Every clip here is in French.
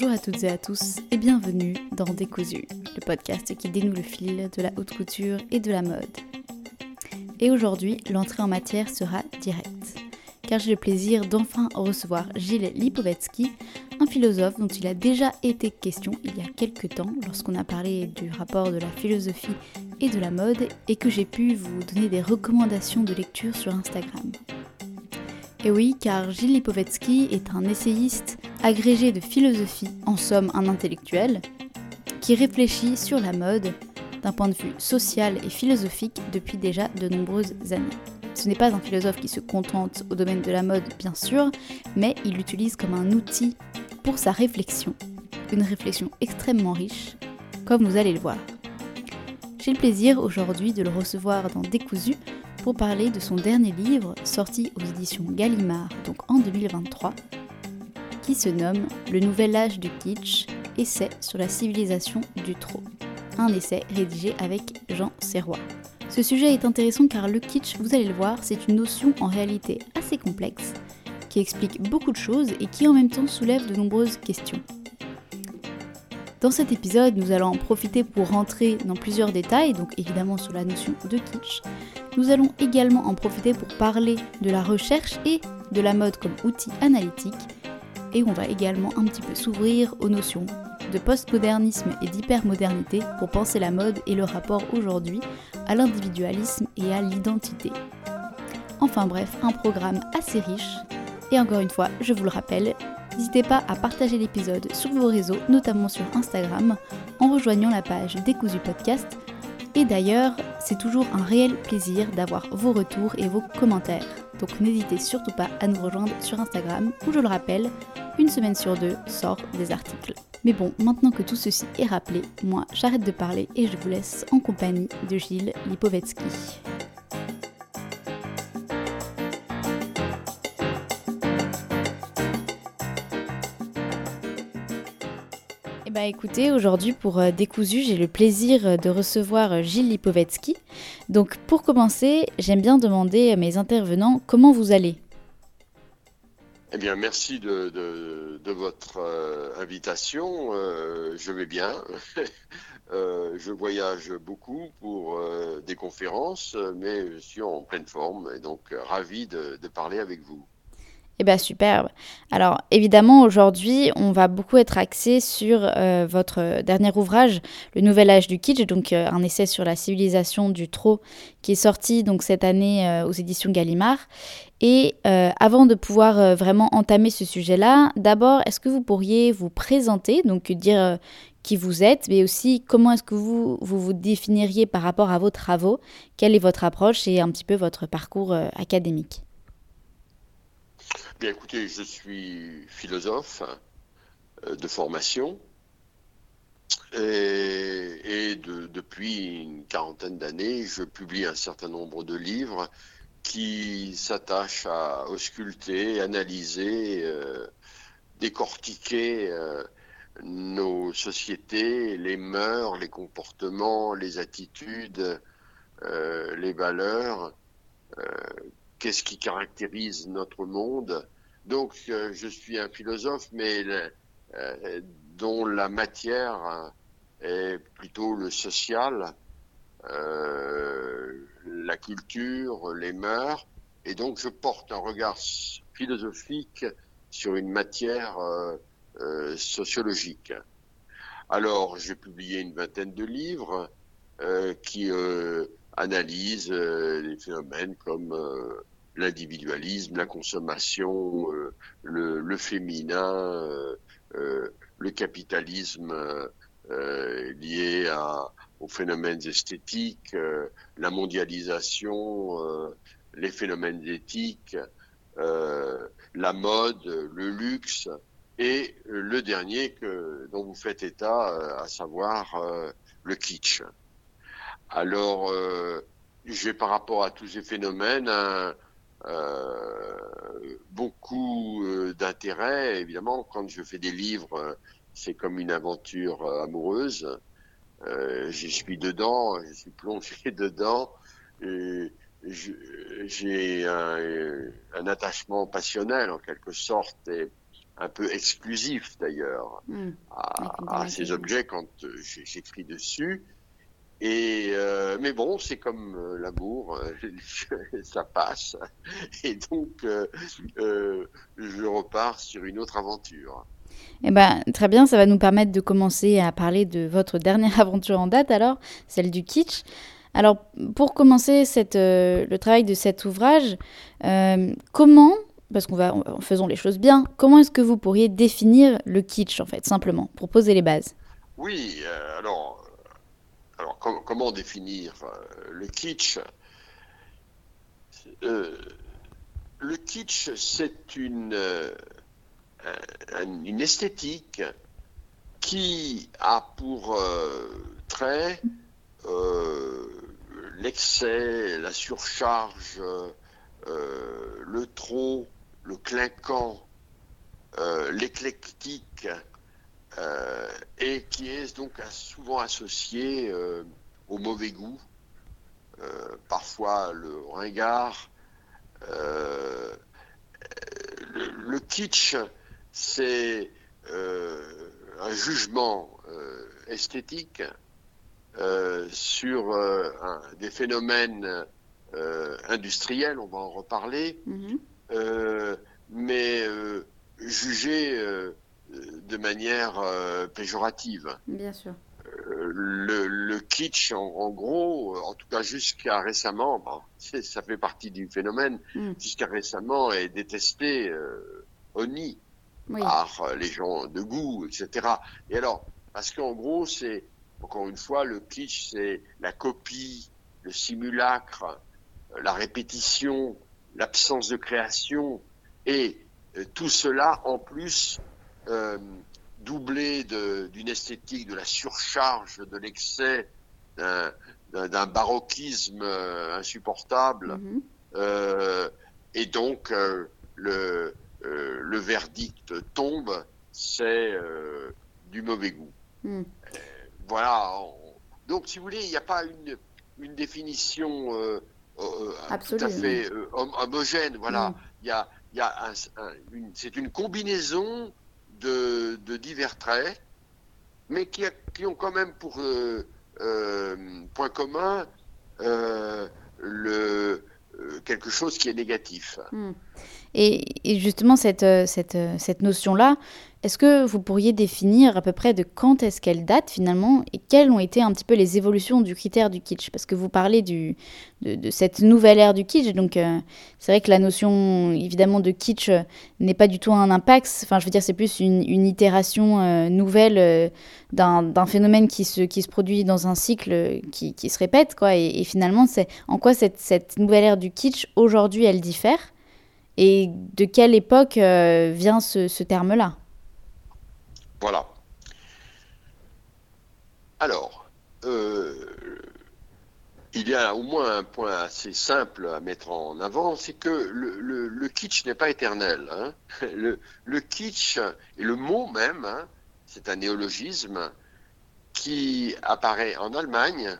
Bonjour à toutes et à tous et bienvenue dans Décousu, le podcast qui dénoue le fil de la haute couture et de la mode. Et aujourd'hui, l'entrée en matière sera directe, car j'ai le plaisir d'enfin recevoir Gilles Lipovetsky, un philosophe dont il a déjà été question il y a quelques temps lorsqu'on a parlé du rapport de la philosophie et de la mode et que j'ai pu vous donner des recommandations de lecture sur Instagram. Et oui, car Gilles Lipovetsky est un essayiste agrégé de philosophie, en somme un intellectuel, qui réfléchit sur la mode d'un point de vue social et philosophique depuis déjà de nombreuses années. Ce n'est pas un philosophe qui se contente au domaine de la mode, bien sûr, mais il l'utilise comme un outil pour sa réflexion. Une réflexion extrêmement riche, comme vous allez le voir. J'ai le plaisir aujourd'hui de le recevoir dans Décousu pour parler de son dernier livre sorti aux éditions Gallimard, donc en 2023, se nomme Le Nouvel Âge du Kitsch, essai sur la civilisation du trop. Un essai rédigé avec Jean Serrois. Ce sujet est intéressant car le kitsch, vous allez le voir, c'est une notion en réalité assez complexe, qui explique beaucoup de choses et qui en même temps soulève de nombreuses questions. Dans cet épisode, nous allons en profiter pour rentrer dans plusieurs détails, donc évidemment sur la notion de kitsch. Nous allons également en profiter pour parler de la recherche et de la mode comme outil analytique. Et on va également un petit peu s'ouvrir aux notions de postmodernisme et d'hypermodernité pour penser la mode et le rapport aujourd'hui à l'individualisme et à l'identité. Enfin bref, un programme assez riche. Et encore une fois, je vous le rappelle, N'hésitez pas à partager l'épisode sur vos réseaux, notamment sur Instagram, en rejoignant la page Décousu Podcast. Et d'ailleurs, c'est toujours un réel plaisir d'avoir vos retours et vos commentaires. Donc n'hésitez surtout pas à nous rejoindre sur Instagram où je le rappelle, une semaine sur deux sort des articles. Mais bon, maintenant que tout ceci est rappelé, moi j'arrête de parler et je vous laisse en compagnie de Gilles Lipovetsky. Eh ben, écoutez, aujourd'hui pour euh, Décousu, j'ai le plaisir euh, de recevoir euh, Gilles Lipovetsky. Donc pour commencer, j'aime bien demander à mes intervenants comment vous allez. Eh bien, merci de, votre invitation. je vais bien. je voyage beaucoup pour des conférences, mais je suis en pleine forme et donc ravi de parler avec vous. Eh bien, superbe. Alors, évidemment, aujourd'hui, on va beaucoup être axé sur euh, votre dernier ouvrage, Le Nouvel Âge du Kitsch, donc euh, un essai sur la civilisation du trop, qui est sorti donc cette année euh, aux éditions Gallimard. Et avant de pouvoir vraiment entamer ce sujet-là, d'abord, est-ce que vous pourriez vous présenter, donc dire qui vous êtes, mais aussi comment est-ce que vous, vous définiriez par rapport à vos travaux, quelle est votre approche et un petit peu votre parcours académique? Bien écoutez, je suis philosophe euh, de formation et, depuis une quarantaine d'années, je publie un certain nombre de livres qui s'attachent à ausculter, analyser, euh, décortiquer euh, nos sociétés, les mœurs, les comportements, les attitudes, les valeurs qu'est-ce qui caractérise notre monde. Donc, euh, je suis un philosophe, mais euh, dont la matière est plutôt le social, euh, la culture, les mœurs, et donc je porte un regard philosophique sur une matière sociologique. Alors, j'ai publié une vingtaine de livres qui analysent des phénomènes comme l'individualisme, la consommation, euh, le, féminin, euh, euh, le capitalisme lié à, aux phénomènes esthétiques, la mondialisation, les phénomènes éthiques, la mode, le luxe et le dernier que, dont vous faites état, à savoir le kitsch. Alors, j'ai par rapport à tous ces phénomènes un, euh, beaucoup euh, d'intérêt. Évidemment, quand je fais des livres, euh, c'est comme une aventure amoureuse. Euh, je suis dedans, je suis plongé dedans. J'ai un, un, attachement passionnel en quelque sorte et un peu exclusif d'ailleurs Hmm. à, à ces objets quand euh, j'écris dessus. Et euh, mais bon, c'est comme euh, l'amour, euh, ça passe. Et donc, je repars sur une autre aventure. Eh ben, très bien, ça va nous permettre de commencer à parler de votre dernière aventure en date, alors, celle du kitsch. Alors, pour commencer cette, le travail de cet ouvrage, comment, parce qu'on va, en faisons les choses bien, comment est-ce que vous pourriez définir le kitsch, en fait, simplement, pour poser les bases? Oui, alors, alors com- comment définir euh, le kitsch? Euh, Le kitsch, c'est une, euh, un- une esthétique qui a pour trait l'excès, la surcharge, le trop, le clinquant, l'éclectique, et qui est donc souvent associé euh, au mauvais goût, euh, parfois le ringard. Euh, le, le kitsch, c'est euh, un jugement euh, esthétique euh, sur euh, un- des phénomènes euh, industriels, on va en reparler, euh, mais euh, jugé euh, de manière euh, péjorative. Bien sûr. Euh, le, le kitsch, en, en gros, euh, en tout cas jusqu'à récemment, bon, ça fait partie du phénomène, Mm. jusqu'à récemment est détesté, euh, honni Oui. par les gens de goût, etc. Et alors, parce qu'en gros, c'est, encore une fois, le kitsch, c'est la copie, le simulacre, la répétition, l'absence de création, et euh, tout cela en plus euh, doublé d'une esthétique de la surcharge, de l'excès, d'un- d'un baroquisme euh, insupportable. Mhm. Euh, et donc, euh, le, euh, le verdict tombe, c'est euh, du mauvais goût. Mm. Voilà. on- Donc, si vous voulez, il n'y a pas une, une définition euh, euh, tout à fait euh, hom- homogène. Voilà. Mm. Il y a, y a un- un- une, c'est une combinaison de, divers traits, mais qui, ont quand même pour euh, euh, point commun euh, quelque chose qui est négatif. Mm. Et, et justement, cette, cette, cette notion-là, est-ce que vous pourriez définir à peu près de quand est-ce qu'elle date finalement et quelles ont été un petit peu les évolutions du critère du kitsch? Parce que vous parlez de, cette nouvelle ère du kitsch, donc euh, c'est vrai que la notion évidemment de kitsch euh, n'est pas du tout un impact, enfin je veux dire c'est plus une, itération euh, nouvelle d'un phénomène qui se, qui se produit dans un cycle qui, qui se répète, quoi. Et, finalement, c'est en quoi cette, cette nouvelle ère du kitsch aujourd'hui elle diffère? Et de quelle époque vient ce, ce terme-là? Voilà. Alors, euh, il y a au moins un point assez simple à mettre en avant, c'est que le, kitsch n'est pas éternel. hein. Le, kitsch, et le mot même, hein, c'est un néologisme qui apparaît en Allemagne,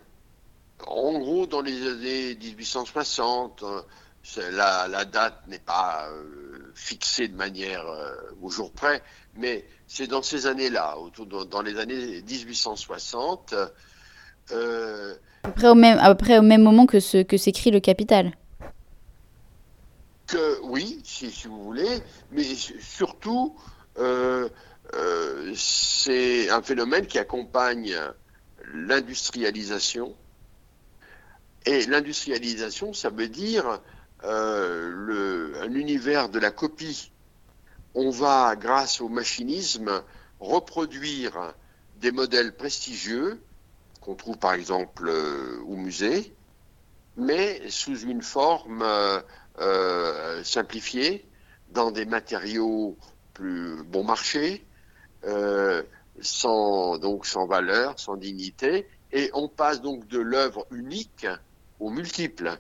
en gros dans les années 1860. euh, c'est- La, la date n'est pas euh, fixée de manière euh, au jour près, mais c'est dans ces années-là, dans les années 1860. euh, à peu, près au même, à peu près au même moment que, ce, que s'écrit le Capital. que oui, si, si vous voulez, mais surtout, euh, euh, c'est un phénomène qui accompagne l'industrialisation. Et l'industrialisation, ça veut dire le, un univers de la copie. On va, grâce au machinisme, reproduire des modèles prestigieux qu'on trouve par exemple euh, au musée, mais sous une forme euh, euh, simplifiée, dans des matériaux plus bon marché, euh, sans donc sans valeur, sans dignité, et on passe donc de l'œuvre unique au multiple.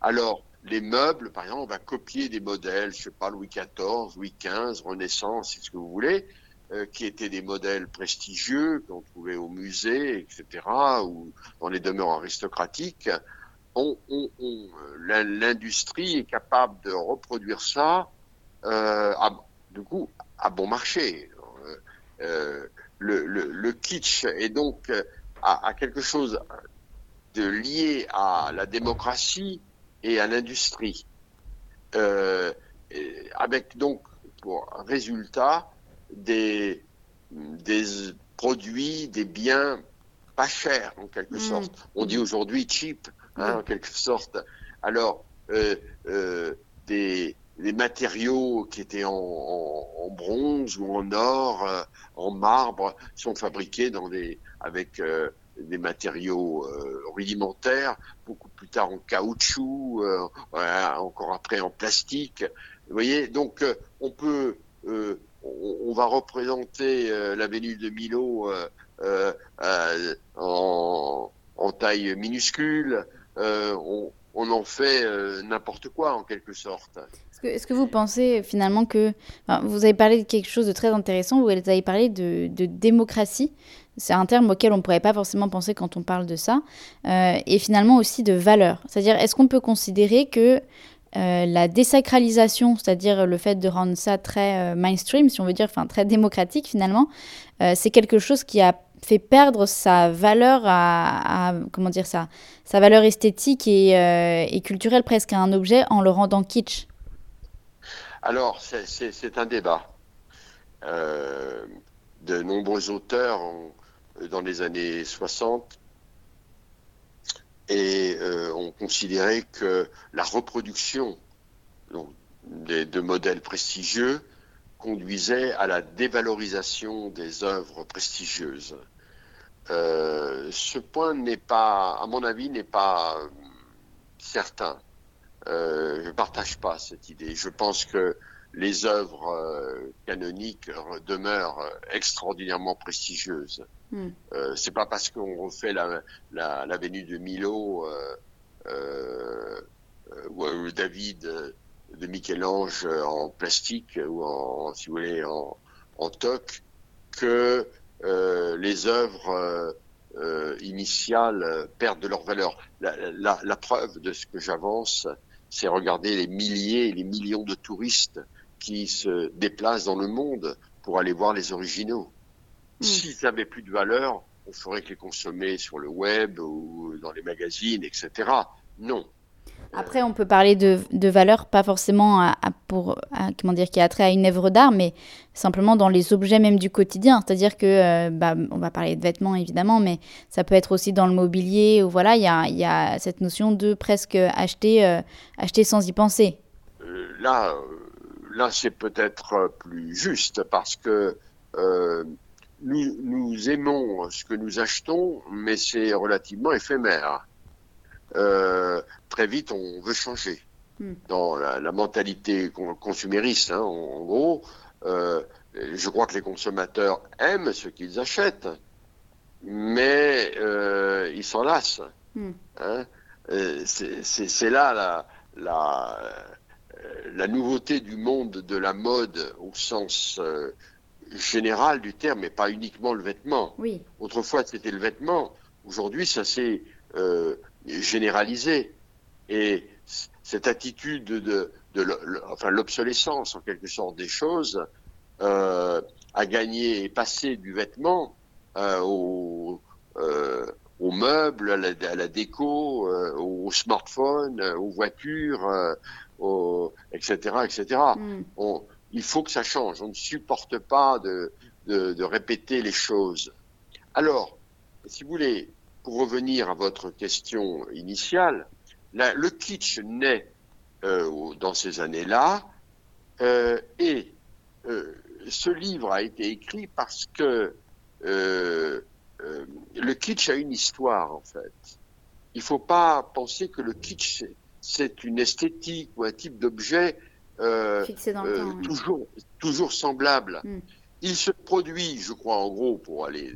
Alors les meubles, par exemple, on va copier des modèles, je sais pas Louis XIV, Louis XV, Renaissance, c'est ce que vous voulez, euh, qui étaient des modèles prestigieux qu'on trouvait au musée, etc., ou dans les demeures aristocratiques. L'in- l'industrie est capable de reproduire ça, euh, du coup, à bon marché. Le, kitsch est donc à, quelque chose de lié à la démocratie et à l'industrie, avec donc pour résultat des, des produits, des biens pas chers en quelque mm. sorte. On dit aujourd'hui cheap, hein, en quelque sorte. Alors, euh, euh, des, des, matériaux qui étaient en, en, bronze ou en or, euh, en marbre, sont fabriqués dans des, avec euh, des matériaux euh, rudimentaires, beaucoup plus tard en caoutchouc, encore après en plastique. Vous voyez, donc on peut on, va représenter euh, la Vénus de Milo euh, euh, en, taille minuscule. On, en fait n'importe quoi en quelque sorte. Est-ce que, vous pensez finalement que vous avez parlé de quelque chose de très intéressant, vous avez parlé de, démocratie, c'est un terme auquel on ne pourrait pas forcément penser quand on parle de ça, et finalement aussi de valeur. C'est-à-dire, est-ce qu'on peut considérer que euh, la désacralisation, c'est-à-dire le fait de rendre ça très euh, mainstream, si on veut dire, enfin très démocratique finalement, euh, c'est quelque chose qui a fait perdre sa valeur à, comment dire ça, sa valeur esthétique et, culturelle presque à un objet en le rendant kitsch? Alors c'est un débat. de nombreux auteurs dans les années 60 et euh, on considérait que la reproduction des, de modèles prestigieux conduisait à la dévalorisation des œuvres prestigieuses. Euh, ce point n'est pas, à mon avis, n'est pas certain. Euh, je ne partage pas cette idée. Je pense que les œuvres euh, canoniques demeurent extraordinairement prestigieuses. Euh, c'est pas parce qu'on refait la, la, la, Vénus de Milo euh, euh, ou David de Michel-Ange en plastique ou en, si vous voulez, en, en que les œuvres initiales perdent de leur valeur. La, la preuve de ce que j'avance, c'est regarder les milliers et les millions de touristes qui se déplacent dans le monde pour aller voir les originaux. Hmm. S'ils n'avaient plus de valeur, on ferait que les consommer sur le web ou dans les magazines, etc. Non. Après, on peut parler de, de valeur, pas forcément à, pour, comment dire, qui a trait à une œuvre d'art, mais simplement dans les objets même du quotidien. C'est-à-dire que, euh, bah, on va parler de vêtements évidemment, mais ça peut être aussi dans le mobilier, ou voilà, il y a, y a, cette notion de presque acheter, euh, acheter sans y penser. Euh, là, là c'est peut-être plus juste parce que nous, nous, aimons ce que nous achetons, mais c'est relativement éphémère. Euh, très vite, on veut changer. Hmm. Dans la, la, mentalité consumériste, hein, en, gros, euh, je crois que les consommateurs aiment ce qu'ils achètent, mais euh, ils s'en lassent. Hmm. Hein euh, c'est là la, la, la, nouveauté du monde de la mode au sens général du terme, mais pas uniquement le vêtement. Oui. Autrefois, c'était le vêtement. Aujourd'hui, ça s'est euh, généralisé. Et cette attitude de, de, enfin, l'obsolescence, en quelque sorte, des choses, euh, a gagné et passé du vêtement euh, au, euh, aux meubles, à la, à la déco, euh, aux smartphones, aux voitures, aux, etc., etc. Mm. On, il faut que ça change. On ne supporte pas de, de, de répéter les choses. Alors, si vous voulez, pour revenir à votre question initiale, le kitsch naît euh, dans ces années-là euh, et euh, ce livre a été écrit parce que euh, euh, le kitsch a une histoire en fait. Il ne faut pas penser que le kitsch c'est une esthétique ou un type d'objet euh, euh, toujours, toujours semblable. Hmm. Il se produit, je crois, en gros, pour aller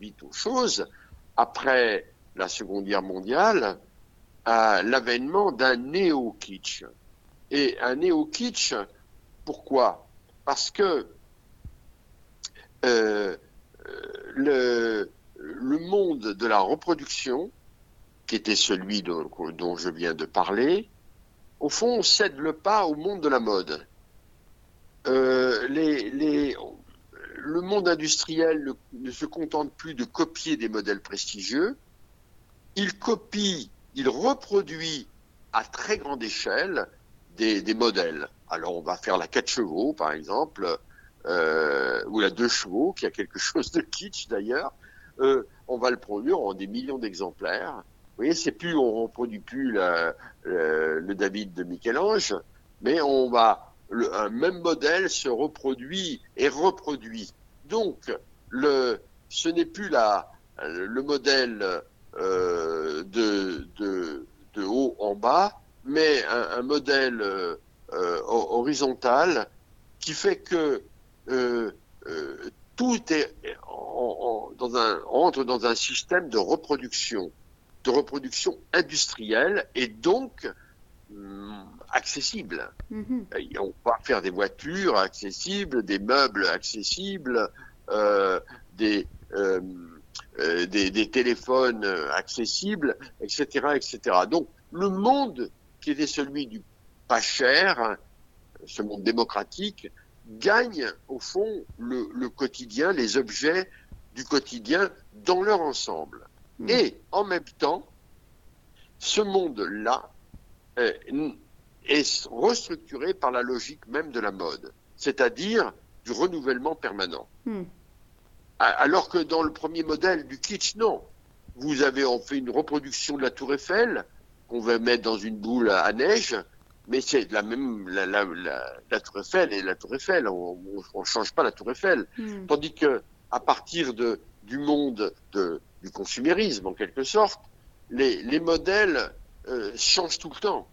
vite aux choses, après la Seconde Guerre mondiale, à l'avènement d'un néo-kitsch. Et un néo-kitsch, pourquoi? Parce que euh, le, le monde de la reproduction, qui était celui dont, dont je viens de parler, au fond, on cède le pas au monde de la mode. les, le monde industriel ne, se contente plus de copier des modèles prestigieux, il copie, il reproduit à très grande échelle des, des modèles. Alors on va faire la 4 chevaux par exemple, euh, ou la 2 chevaux, qui a quelque chose de kitsch d'ailleurs. Euh, on va le produire en des millions d'exemplaires. Vous voyez, c'est plus, on reproduit plus la, le, David de Michel-Ange, mais on va un même modèle se reproduit et reproduit. Donc, le, ce n'est plus la, le modèle euh, de, de, de, haut en bas, mais un, modèle euh, horizontal qui fait que euh, tout est dans un, entre dans un système de reproduction, de reproduction industrielle et donc hum, accessible. Mm-hmm. On va faire des voitures accessibles, des meubles accessibles, euh, des, euh, euh, des, des, téléphones accessibles, etc., etc. Donc le monde qui était celui du pas cher, ce monde démocratique, gagne au fond le, le quotidien, les objets du quotidien dans leur ensemble. Mm. Et en même temps, ce monde-là est restructuré par la logique même de la mode, c'est-à-dire du renouvellement permanent. Hmm. Alors que dans le premier modèle du kitsch, non. Vous avez en fait une reproduction de la tour Eiffel qu'on va mettre dans une boule à, neige, mais c'est la même la, la, la, la, tour Eiffel et la tour Eiffel. On ne change pas la tour Eiffel. Hmm. Tandis que à partir de, du monde de, du consumérisme, en quelque sorte, les, les modèles euh, changent tout le temps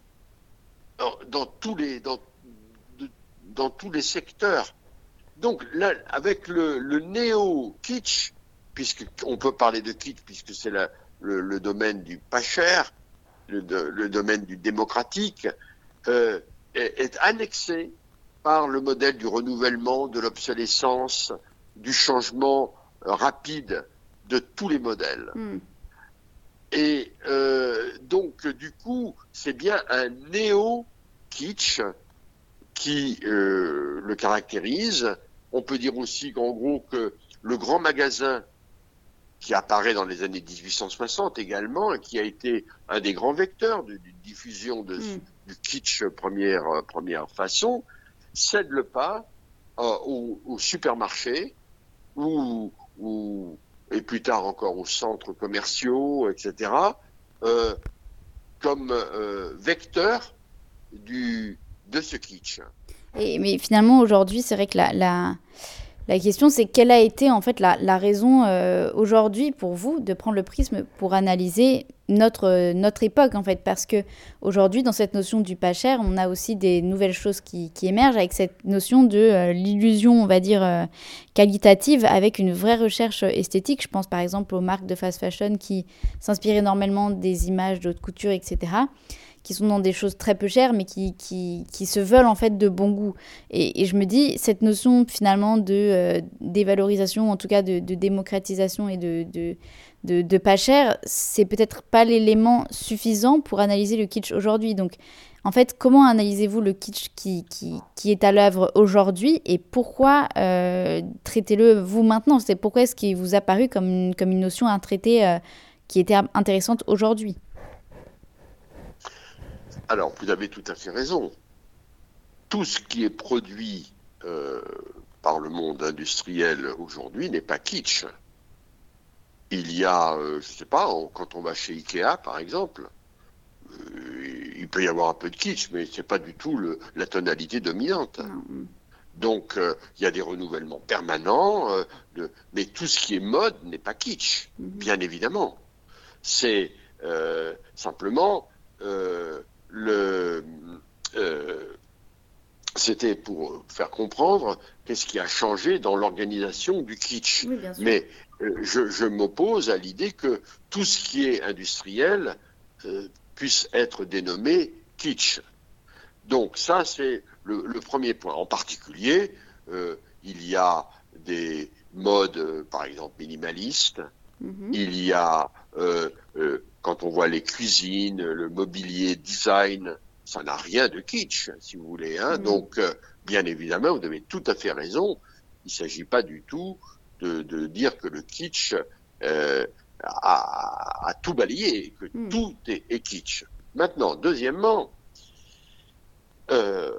dans, tous les dans, dans tous les secteurs. Donc là, avec le, néo-kitsch, puisqu'on peut parler de kitsch puisque c'est le, domaine du pas cher, le, domaine du démocratique, euh, est, est, annexé par le modèle du renouvellement, de l'obsolescence, du changement euh, rapide de tous les modèles. Mm. Et euh, donc, du coup, c'est bien un néo kitsch qui euh, le caractérise. On peut dire aussi qu'en gros que le grand magasin qui apparaît dans les années 1860 également, et qui a été un des grands vecteurs de, de diffusion de, mm. du kitsch première, euh, première façon, cède le pas au, au, supermarché ou, ou, et plus tard encore aux centres commerciaux, etc., euh, comme euh, vecteur de ce kitsch. Mais finalement, aujourd'hui, c'est vrai que la, la question, c'est quelle a été en fait la, raison euh, aujourd'hui pour vous de prendre le prisme pour analyser notre, notre époque en fait? Parce que aujourd'hui dans cette notion du pas cher on a aussi des nouvelles choses qui, émergent avec cette notion de euh, l'illusion on va dire euh, qualitative avec une vraie recherche esthétique. Je pense par exemple aux marques de fast fashion qui s'inspirent énormément des images de haute couture etc qui sont dans des choses très peu chères, mais qui, qui, qui se veulent en fait de bon goût. Et, et je me dis, cette notion finalement de euh, dévalorisation, en tout cas de, démocratisation et de, de, de, de pas cher, c'est peut-être pas l'élément suffisant pour analyser le kitsch aujourd'hui. Donc, en fait, comment analysez-vous le kitsch qui, qui, qui est à l'œuvre aujourd'hui et pourquoi euh, traitez-le vous maintenant? C'est pourquoi est-ce qu'il vous a paru comme une, comme une notion à traiter euh, qui était intéressante aujourd'hui? Alors, vous avez tout à fait raison. Tout ce qui est produit euh, par le monde industriel aujourd'hui n'est pas kitsch. Il y a, euh, je ne sais pas, quand on va chez Ikea, par exemple, euh, il peut y avoir un peu de kitsch, mais c'est pas du tout le, la tonalité dominante. Donc, euh, il y a des renouvellements permanents, euh, de, mais tout ce qui est mode n'est pas kitsch, -hmm. bien évidemment. C'est euh, simplement le, euh, c'était pour faire comprendre qu'est-ce qui a changé dans l'organisation du kitsch. Oui, Mais euh, je, je m'oppose à l'idée que tout ce qui est industriel euh, puisse être dénommé kitsch. Donc ça, c'est le, le, premier point. En particulier, euh, il y a des modes, par exemple, minimalistes. Mm -hmm. Il y a quand on voit les cuisines, le mobilier, design, ça n'a rien de kitsch, si vous voulez. Hein. Mmh. Donc, euh, bien évidemment, vous avez tout à fait raison. Il ne s'agit pas du tout de, de, dire que le kitsch euh, a, a, tout balayé, que Hmm. tout est, est kitsch. Maintenant, deuxièmement, euh,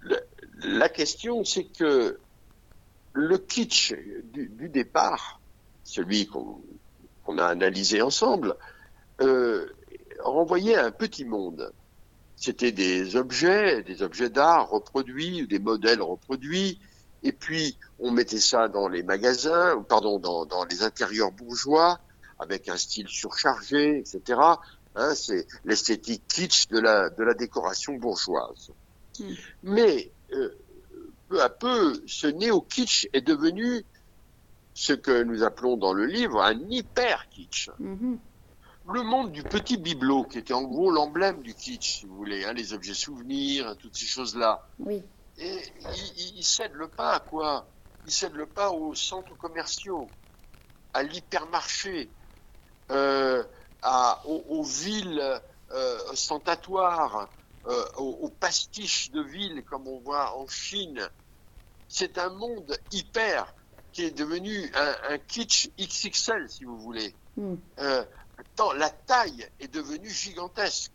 le- la question, c'est que le kitsch du, du départ, celui qu'on a analysé ensemble, euh, renvoyait à un petit monde. C'était des objets, des objets d'art reproduits, des modèles reproduits, et puis on mettait ça dans les magasins, pardon, dans, dans les intérieurs bourgeois, avec un style surchargé, etc. Hein, c'est l'esthétique kitsch de la, de la décoration bourgeoise. Mm. Mais euh, peu à peu, ce néo-kitsch est devenu ce que nous appelons dans le livre un hyper-kitsch. Mhm. Le monde du petit bibelot, qui était en gros l'emblème du kitsch, si vous voulez, hein, les objets souvenirs, toutes ces choses-là. Oui. Et il, il- il cède le pas à quoi? Il cède le pas aux centres commerciaux, à l'hypermarché, euh, à, aux, aux villes euh, ostentatoires, euh, aux, aux pastiches de villes comme on voit en Chine. C'est un monde hyper qui est devenu un, un kitsch XXL, si vous voulez. Mm. Euh, tant la taille est devenue gigantesque.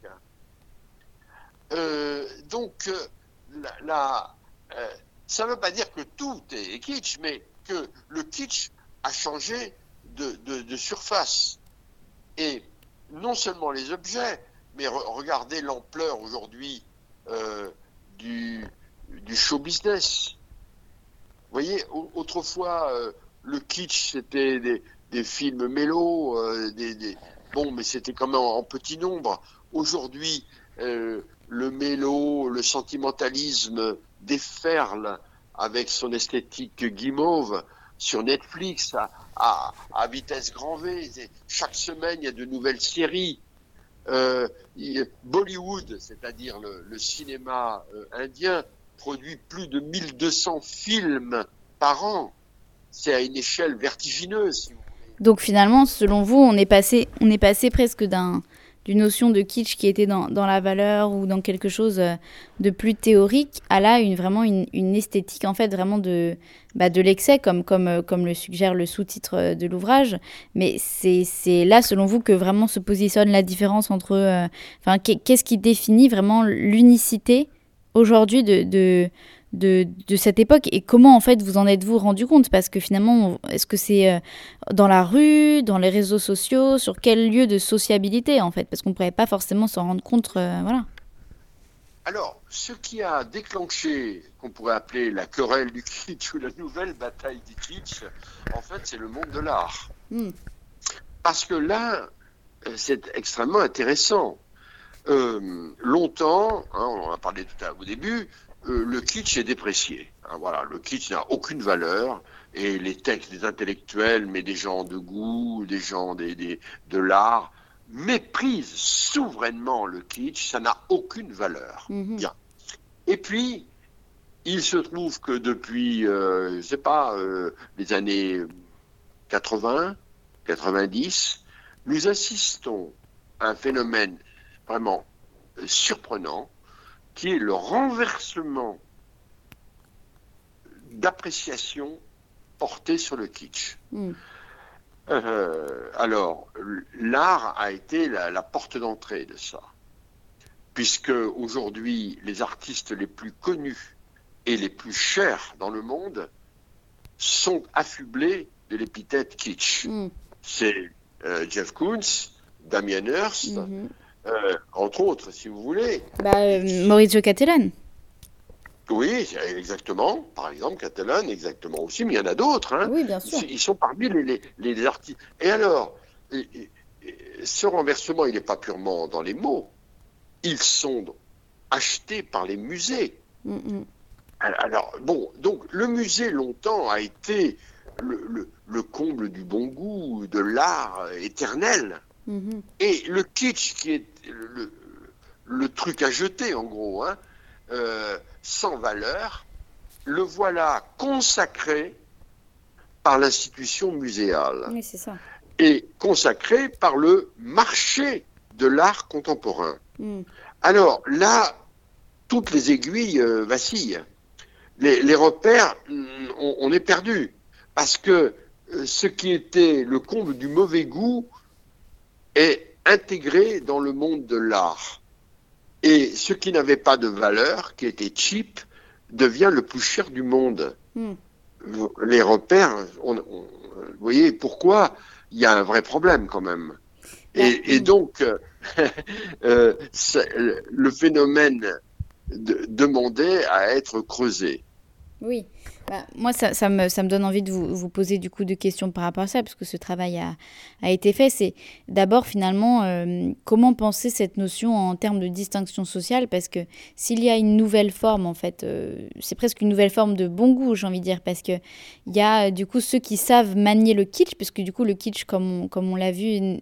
Euh, donc, euh, la, la- ça ne veut pas dire que tout est kitsch, mais que le kitsch a changé de, de- de surface. Et non seulement les objets, mais re- regardez l'ampleur aujourd'hui euh, du, du show business. Vous voyez, au- autrefois, euh, le kitsch, c'était des, des films mélos, euh, des, des- bon, mais c'était quand même en, petit nombre. Aujourd'hui, euh, le mélo, le sentimentalisme déferle avec son esthétique guimauve sur Netflix à, à, à vitesse grand V. Chaque semaine, il y a de nouvelles séries. Euh, Bollywood, c'est-à-dire le, le cinéma euh, indien, produit plus de 1200 films par an. C'est à une échelle vertigineuse. Donc finalement, selon vous, on est passé, on est passé presque d'un d'une notion de kitsch qui était dans, dans la valeur ou dans quelque chose euh, de plus théorique à là une vraiment une, une esthétique en fait vraiment de bah, de l'excès comme comme euh, comme le suggère le sous-titre euh, de l'ouvrage mais c'est là selon vous que vraiment se positionne la différence entre qu'est-ce qui définit vraiment l'unicité aujourd'hui de, de de, de cette époque et comment en fait vous en êtes-vous rendu compte? Parce que finalement est-ce que c'est euh, dans la rue, dans les réseaux sociaux, sur quel lieu de sociabilité en fait, parce qu'on ne pourrait pas forcément s'en rendre compte, euh, voilà. Alors, ce qui a déclenché, qu'on pourrait appeler la querelle du kitsch ou la nouvelle bataille du kitsch, en fait, c'est le monde de l'art. Mm. Parce que là, euh, c'est extrêmement intéressant. Euh, longtemps, hein, on en a parlé tout à l'heure au début, euh, le kitsch est déprécié. Hein, voilà, le kitsch n'a aucune valeur et les textes des intellectuels, mais des gens de goût, des gens des, des- de l'art, méprisent souverainement le kitsch, ça n'a aucune valeur. Mhm. Bien. Et puis, il se trouve que depuis, euh, je sais pas, euh, les années 80, 90, nous assistons à un phénomène vraiment euh, surprenant, qui est le renversement d'appréciation portée sur le kitsch. Mm. Euh, alors, l'art a été la, la porte d'entrée de ça, puisque aujourd'hui, les artistes les plus connus et les plus chers dans le monde sont affublés de l'épithète kitsch. Mm. C'est euh, Jeff Koons, Damien Hirst, Mhm. Euh, entre autres, si vous voulez. Bah, euh, Maurizio Cattelan. Oui, exactement. Par exemple, Catalan, exactement aussi, mais il y en a d'autres. Hein. Oui, bien sûr. Ils, ils sont parmi les, les, les artistes. Et alors, et- et- et ce renversement, il n'est pas purement dans les mots. Ils sont achetés par les musées. Mm. Alors, bon, donc le musée longtemps a été le, le- le comble du bon goût, de l'art éternel. Mhm. Et le kitsch, qui est le, le- le truc à jeter en gros, hein, euh, sans valeur, le voilà consacré par l'institution muséale Oui, c'est ça. et consacré par le marché de l'art contemporain. Mm. Alors là, toutes les aiguilles euh, vacillent. Les, repères, mm, on, est perdu. Parce que euh, ce qui était le comble du mauvais goût est intégré dans le monde de l'art. Et ce qui n'avait pas de valeur, qui était cheap, devient le plus cher du monde. Hmm. Les repères, vous voyez pourquoi il y a un vrai problème quand même. Et, donc, euh, euh, le phénomène demandait à être creusé. Oui. Bah, moi, ça, ça, me, ça, me, donne envie de vous, vous, poser du coup des questions par rapport à ça, parce que ce travail a, a été fait. C'est d'abord finalement euh, comment penser cette notion en termes de distinction sociale, parce que s'il y a une nouvelle forme, en fait, euh, c'est presque une nouvelle forme de bon goût, j'ai envie de dire, parce que il y a du coup ceux qui savent manier le kitsch, puisque du coup le kitsch, comme on, comme on l'a vu,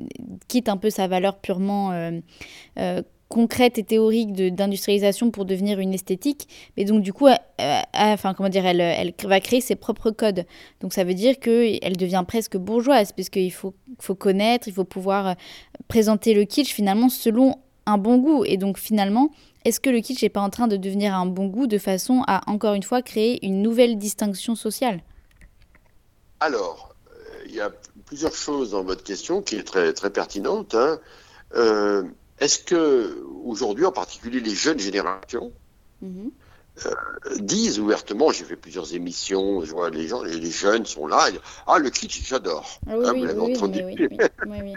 quitte un peu sa valeur purement euh, concrète et théorique d'industrialisation pour devenir une esthétique. Mais donc, du coup, enfin, comment dire, elle, elle, va créer ses propres codes. Donc, ça veut dire qu'elle devient presque bourgeoise, puisqu'il faut, faut connaître, il faut pouvoir euh, présenter le kitsch finalement selon un bon goût. Et donc, finalement, est-ce que le kitsch n'est pas en train de devenir un bon goût de façon à, encore une fois, créer une nouvelle distinction sociale? Alors, euh, il y a plusieurs choses dans votre question qui est très, très pertinente. Hein. Euh, est-ce que aujourd'hui, en particulier les jeunes générations, mhm. euh, disent ouvertement, j'ai fait plusieurs émissions, je vois les gens, les, jeunes sont là, ah le kitsch, j'adore. Ah, oui,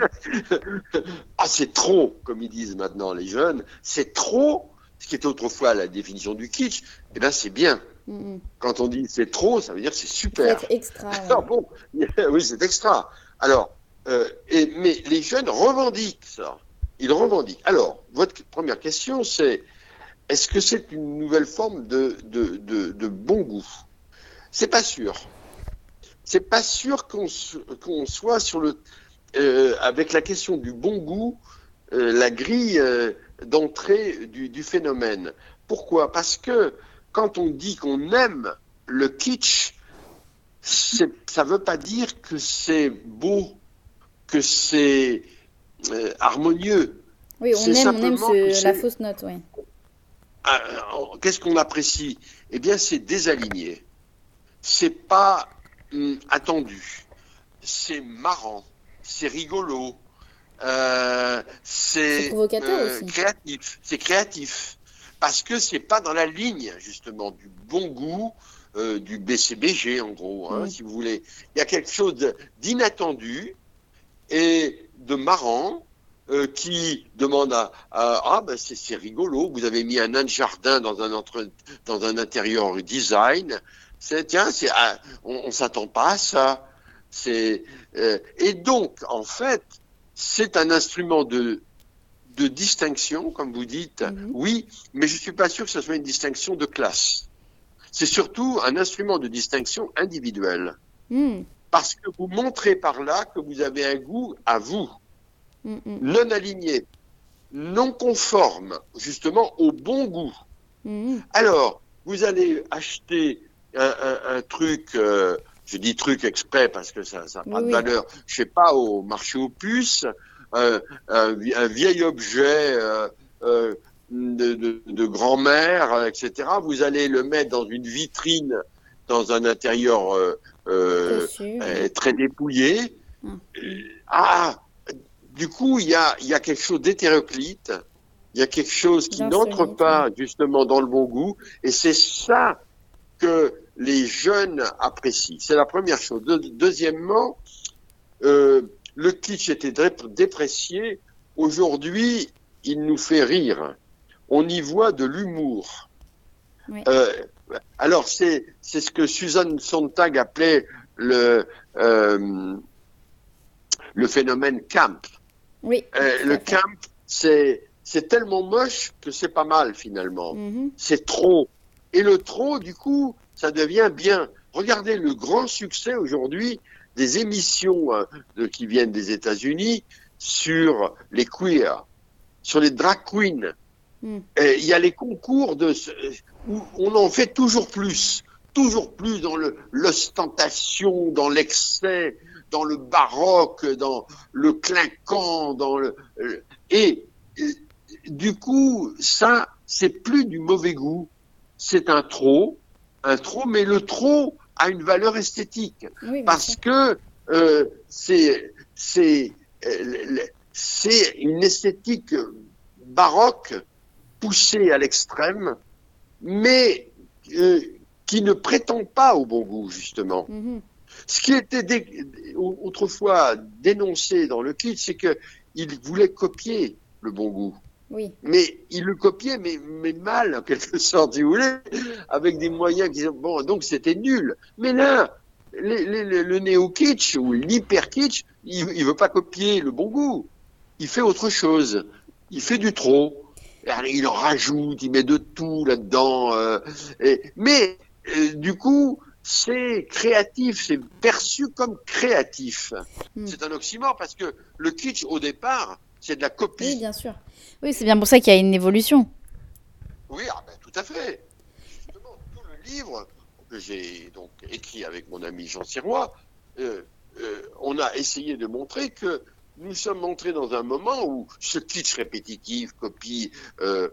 ah c'est trop, comme ils disent maintenant les jeunes, c'est trop. Ce qui était autrefois la définition du kitsch, eh ben c'est bien. Mhm. Quand on dit c'est trop, ça veut dire c'est super. C'est extra. oui, c'est extra. Alors, euh, et, mais les jeunes revendiquent ça il revendique. Alors, votre première question, c'est est-ce que c'est une nouvelle forme de, bon goût? C'est pas sûr. C'est pas sûr qu'on soit sur le euh, avec la question du bon goût, euh, la grille euh, d'entrée du, phénomène. Pourquoi? Parce que quand on dit qu'on aime le kitsch, ça ne veut pas dire que c'est beau, que c'est euh, harmonieux. Oui, on aime, on aime la fausse note, oui. Ah, qu'est-ce qu'on apprécie? Eh bien, c'est désaligné. C'est pas hum, attendu. C'est marrant. C'est rigolo. Euh, c'est euh, créatif. C'est créatif. Parce que c'est pas dans la ligne, justement, du bon goût, du BCBG, en gros, hein, si vous voulez. Il y a quelque chose d'inattendu et de marrant euh, qui demande à, ah ben c'est rigolo, vous avez mis un nain de jardin dans un entre, dans un intérieur design. C'est tiens, c'est ah, on, s'attend pas à ça. C'est euh, et donc en fait c'est un instrument de de distinction, comme vous dites, mhm. oui, mais je suis pas sûr que ce soit une distinction de classe. C'est surtout un instrument de distinction individuelle. Hmm parce que vous montrez par là que vous avez un goût à vous, mm, mm. non aligné, non conforme, justement au bon goût. Mm, Alors, vous allez acheter un, truc, euh, je dis truc exprès parce que ça n'a pas de valeur, je sais pas, au marché aux puces, un, vieil objet euh, de, de grand-mère, etc. Vous allez le mettre dans une vitrine, dans un intérieur euh, très dépouillé. Hum. Ah, du coup, il y a, y a quelque chose d'hétéroclite, il y a quelque chose qui n'entre pas justement dans le bon goût, et c'est ça que les jeunes apprécient. C'est la première chose. deuxièmement, euh, le kitsch était déprécié. Aujourd'hui, il nous fait rire. On y voit de l'humour. Euh, alors, c'est ce que Susan Sontag appelait le, euh, le phénomène camp. Oui. Euh, le camp, c'est tellement moche que c'est pas mal finalement. Mm-hmm. C'est trop. Et le trop, du coup, ça devient bien. Regardez le grand succès aujourd'hui des émissions de, qui viennent des États-Unis sur les queers, sur les drag queens. Mm. Il y a les concours de où on en fait toujours plus, toujours plus dans l'ostentation, dans l'excès, dans le baroque, dans le clinquant, dans le et, du coup ça c'est plus du mauvais goût. C'est un trop, un trop, mais le trop a une valeur esthétique parce que euh, c'est c'est euh, c'est une esthétique baroque poussée à l'extrême, mais euh, qui ne prétend pas au bon goût justement. Mm-hmm. Ce qui était autrefois dénoncé dans le kit, c'est que il voulait copier le bon goût. Oui. Mais il le copiait, mais, mais mal, en quelque sorte, si vous voulez, avec des moyens qui bon, donc c'était nul. Mais là, le néo-kitsch ou l'hyper-kitsch, il, ne veut pas copier le bon goût. Il fait autre chose. Il fait du trop. Il en rajoute, il met de tout là-dedans. Euh, mais, euh, du coup, c'est créatif, c'est perçu comme créatif. Hmm. C'est un oxymore parce que le kitsch, au départ, c'est de la copie. Oui, bien sûr. Oui, c'est bien pour ça qu'il y a une évolution. Oui, ah ben, tout à fait. Justement, tout le livre que j'ai donc écrit avec mon ami Jean Sirois, euh, euh, on a essayé de montrer que nous sommes entrés dans un moment où ce kitsch répétitif, copie, euh,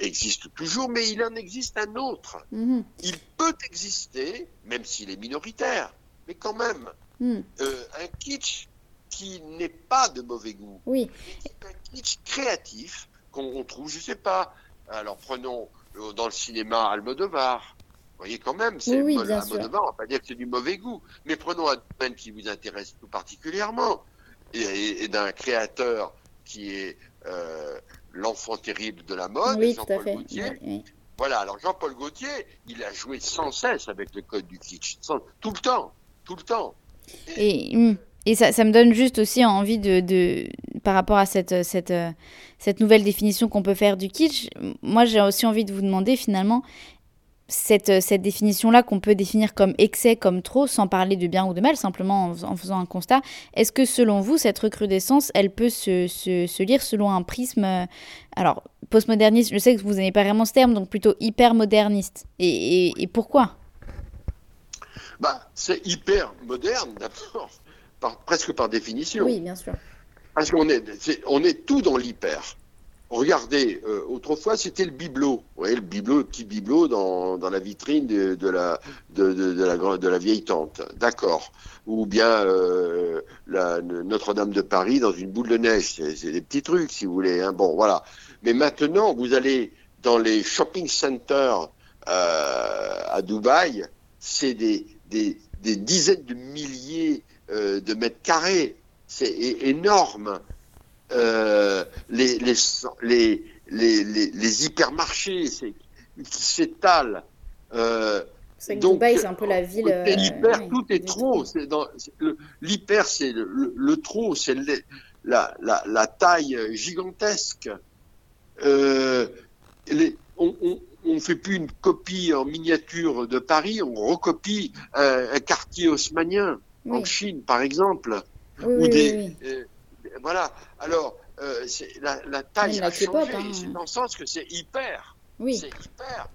existe toujours, mais il en existe un autre. Mhm. Il peut exister, même s'il est minoritaire, mais quand même. Mhm. un kitsch qui n'est pas de mauvais goût. Oui. Un kitsch créatif qu'on trouve, je sais pas. Alors prenons euh, dans le cinéma Almodovar. Vous voyez quand même, c'est oui, Almodovar, on va pas dire que c'est du mauvais goût, mais prenons un domaine qui vous intéresse tout particulièrement et, d'un créateur qui est euh, l'enfant terrible de la mode, Jean-Paul Gaultier. Voilà, alors Jean-Paul Gaultier, il a joué sans cesse avec le code du kitsch, tout le temps, tout le temps. Et, hum, et ça, ça, me donne juste aussi envie de, de par rapport à cette, cette, cette nouvelle définition qu'on peut faire du kitsch, moi j'ai aussi envie de vous demander finalement cette, cette définition-là qu'on peut définir comme excès, comme trop, sans parler de bien ou de mal, simplement en, faisant un constat. Est-ce que selon vous, cette recrudescence, elle peut se, se, se lire selon un prisme, alors postmoderniste, je sais que vous n'avez pas vraiment ce terme, donc plutôt hyper moderniste. Et, et, et pourquoi? Bah, C'est hyper moderne d'abord presque par définition. Oui, bien sûr. Parce qu'on est, on est tout dans l'hyper. Regardez, euh, autrefois c'était le bibelot, vous voyez, le bibelot, le petit bibelot dans, la vitrine de, la, vieille tante, d'accord. Ou bien euh, Notre-Dame de Paris dans une boule de neige, c'est des petits trucs si vous voulez. Hein. Bon, voilà. Mais maintenant, vous allez dans les shopping centers euh, à Dubaï, c'est des, dizaines de milliers de mètres carrés. C'est énorme. Euh, les, les, les, les, les hypermarchés qui s'étalent. Euh, c'est Dubaï, c'est un peu la ville. L'hyper, tout est trop. L'hyper, c'est le, trop, c'est la, la, la, taille gigantesque. Euh, les, on, on, fait plus une copie en miniature de Paris, on recopie un, un quartier haussmanien en Chine, par exemple. ou des, euh, voilà. Alors, euh, la, la, taille a changé. Hein. C'est dans le sens que c'est hyper. Oui. C'est hyper.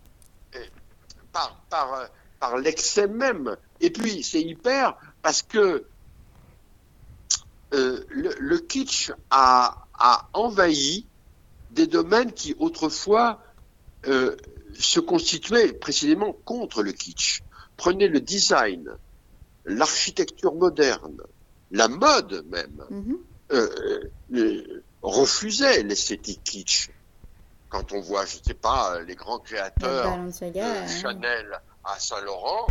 par par, euh, par l'excès même. Et puis, c'est hyper parce que le, le, kitsch a, a, envahi des domaines qui autrefois se constituaient précisément contre le kitsch. Prenez le design l'architecture moderne, la mode même, mhm. euh, euh, refusait l'esthétique kitsch. Quand on voit, je ne sais pas, les grands créateurs, euh, Chanel à Saint-Laurent,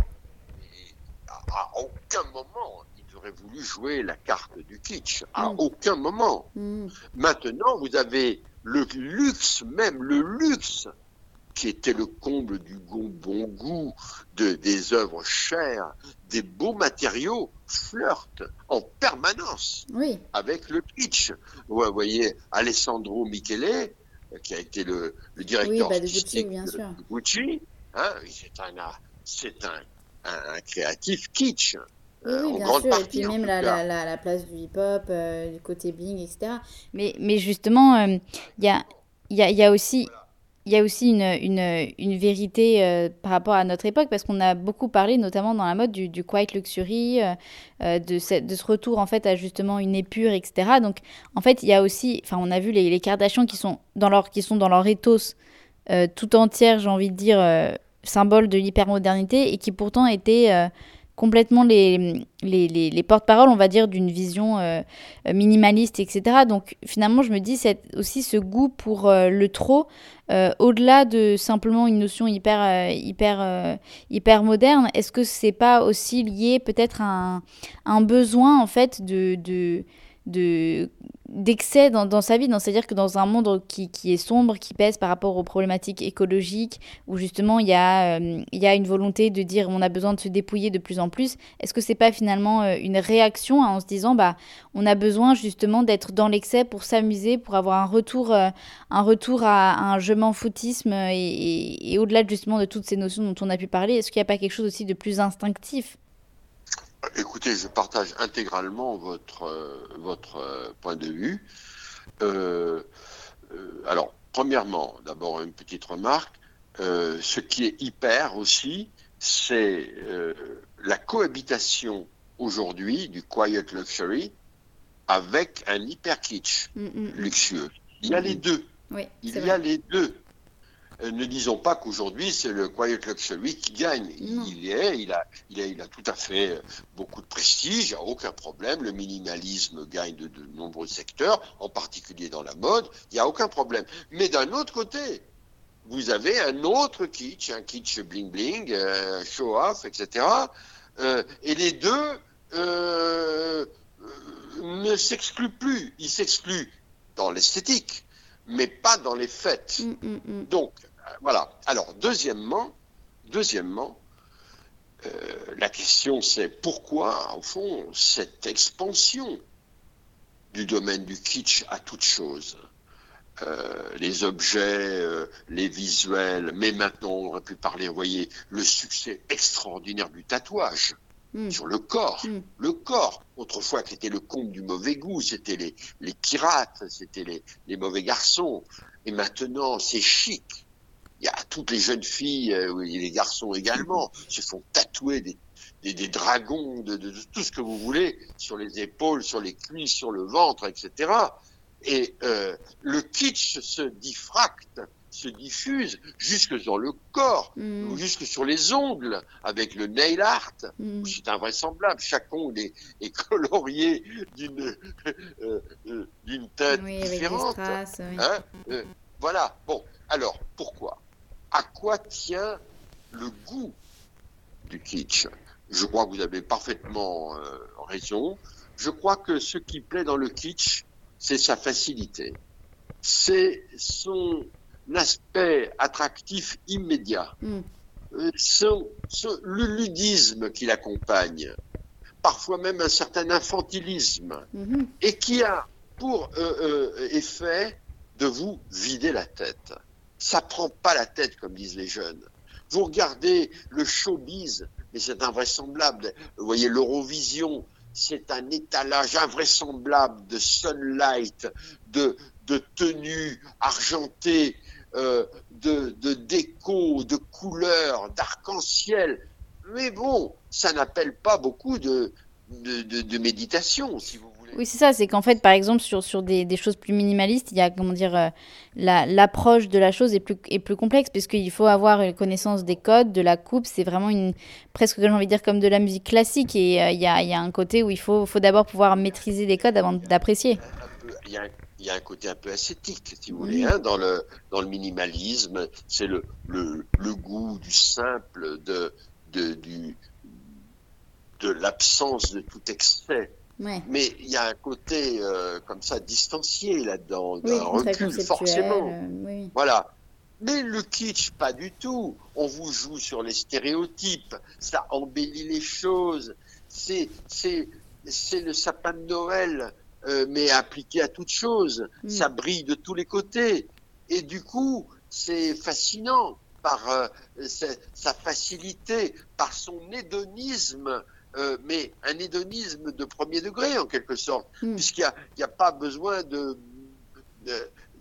à, aucun moment ils auraient voulu jouer la carte du kitsch. À mm. aucun moment. Mm. Maintenant, vous avez le luxe même, le luxe qui était le comble du bon goût, de, des œuvres chères, des beaux matériaux, flirtent en permanence avec le kitsch. Vous voyez, Alessandro Michele, qui a été le, directeur bah, de Gucci, bien sûr. Gucci hein, c'est un, un, créatif kitsch. Oui, euh, bien sûr, et puis même la, la, la, place du hip-hop, euh, du côté bling, etc. Mais, mais justement, euh, il y, a, y, a, y, a, aussi il y a aussi une, une, vérité euh, par rapport à notre époque, parce qu'on a beaucoup parlé, notamment dans la mode, du, du quiet luxury, euh, euh, de, ce, de, ce, retour en fait à justement une épure, etc. Donc en fait, il y a aussi, enfin, on a vu les, les Kardashians qui sont dans leur, qui sont dans leur ethos tout entière, j'ai envie de dire, symbole de l'hypermodernité et qui pourtant était complètement les, porte-paroles, on va dire, d'une vision euh, minimaliste, etc. Donc finalement, je me dis, c'est aussi ce goût pour euh, le trop, euh, au-delà de simplement une notion hyper, hyper, moderne, est-ce que c'est pas aussi lié peut-être à un, besoin, en fait, de d'excès dans, dans, sa vie. C'est-à-dire que dans un monde qui, qui, est sombre, qui pèse par rapport aux problématiques écologiques, où justement il y, a, euh, y a une volonté de dire on a besoin de se dépouiller de plus en plus, est-ce que c'est pas finalement euh, une réaction en se disant bah on a besoin justement d'être dans l'excès pour s'amuser, pour avoir un retour, euh, un retour à, un je m'en foutisme et, et au-delà justement de toutes ces notions dont on a pu parler, est-ce qu'il n'y a pas quelque chose aussi de plus instinctif? Écoutez, je partage intégralement votre, euh, votre euh, point de vue. Euh, alors, premièrement, d'abord une petite remarque. ce qui est hyper aussi, c'est la cohabitation aujourd'hui du quiet luxury avec un hyper kitsch mm, mm, mm. luxueux. Il y a les deux. Il y a les deux. Euh, ne disons pas qu'aujourd'hui c'est le Quiet Luxury qui gagne. Il, est, il a, il, a, il a tout à fait euh, beaucoup de prestige, il n'y a aucun problème. Le minimalisme gagne de, de, nombreux secteurs, en particulier dans la mode, il n'y a aucun problème. Mais d'un autre côté, vous avez un autre kitsch, un kitsch bling bling, un show off, etc. Euh, et les deux euh, ne s'excluent plus. Ils s'excluent dans l'esthétique, mais pas dans les fêtes. Mm, mm, mm. Donc, voilà. Alors, deuxièmement, deuxièmement, euh, la question c'est pourquoi, au fond, cette expansion du domaine du kitsch à toute chose euh, les objets, euh, les visuels, mais maintenant on aurait pu parler, vous voyez, le succès extraordinaire du tatouage hmm. sur le corps. Hmm. Le corps, autrefois qui était le compte du mauvais goût, c'était les, les pirates, c'était les, les mauvais garçons. Et maintenant c'est chic, il y a toutes les jeunes filles, euh, et les garçons également, se font tatouer des, des, des dragons, de, de, de, tout ce que vous voulez, sur les épaules, sur les cuisses, sur le ventre, etc. Et euh, le kitsch se diffracte, se diffuse jusque dans le corps, mm. jusque sur les ongles, avec le nail art. Mm. C'est invraisemblable. Chaque ongle est, est colorié d'une euh, euh, d'une teinte différente. Strass, oui. hein euh, voilà. Bon, alors pourquoi? À quoi tient le goût du kitsch? Je crois que vous avez parfaitement euh, raison. Je crois que ce qui plaît dans le kitsch, c'est sa facilité. C'est son aspect attractif immédiat. Mm. Euh, le ludisme qui l'accompagne. Parfois même un certain infantilisme. Mm-hmm. Et qui a pour euh, effet de vous vider la tête ça prend pas la tête, comme disent les jeunes. Vous regardez le showbiz, mais c'est invraisemblable. Vous voyez l'Eurovision, c'est un étalage invraisemblable de sunlight, de, de tenues argentées, euh, de, de déco, de couleurs, d'arc-en-ciel. Mais bon, ça n'appelle pas beaucoup de, de, de, de méditation, si vous oui, c'est ça. C'est qu'en fait, par exemple, sur, sur des, des, choses plus minimalistes, il y a, comment dire, euh, l'approche de la chose est plus, est plus complexe, puisqu'il faut avoir une connaissance des codes, de la coupe. C'est vraiment une, presque, j'ai envie de dire, comme de la musique classique. Et euh, il y, a, y, a, un côté où il faut, faut d'abord pouvoir maîtriser les codes avant d'apprécier. Il y, a, il y a un côté un peu ascétique, si vous voulez, hein, dans, le, dans le minimalisme. C'est le, le, le, goût du simple, de, de, du, de l'absence de tout excès. Mais il y a un côté euh, comme ça distancié là-dedans, oui, recul forcément. Euh, voilà. Mais le kitsch, pas du tout. On vous joue sur les stéréotypes, ça embellit les choses. C'est c'est c'est le sapin de Noël, euh, mais appliqué à toute chose. Mm. Ça brille de tous les côtés. Et du coup, c'est fascinant par euh, sa facilité, par son hédonisme euh, mais un hédonisme de premier degré en quelque sorte, mm. puisqu'il n'y a, a, pas besoin de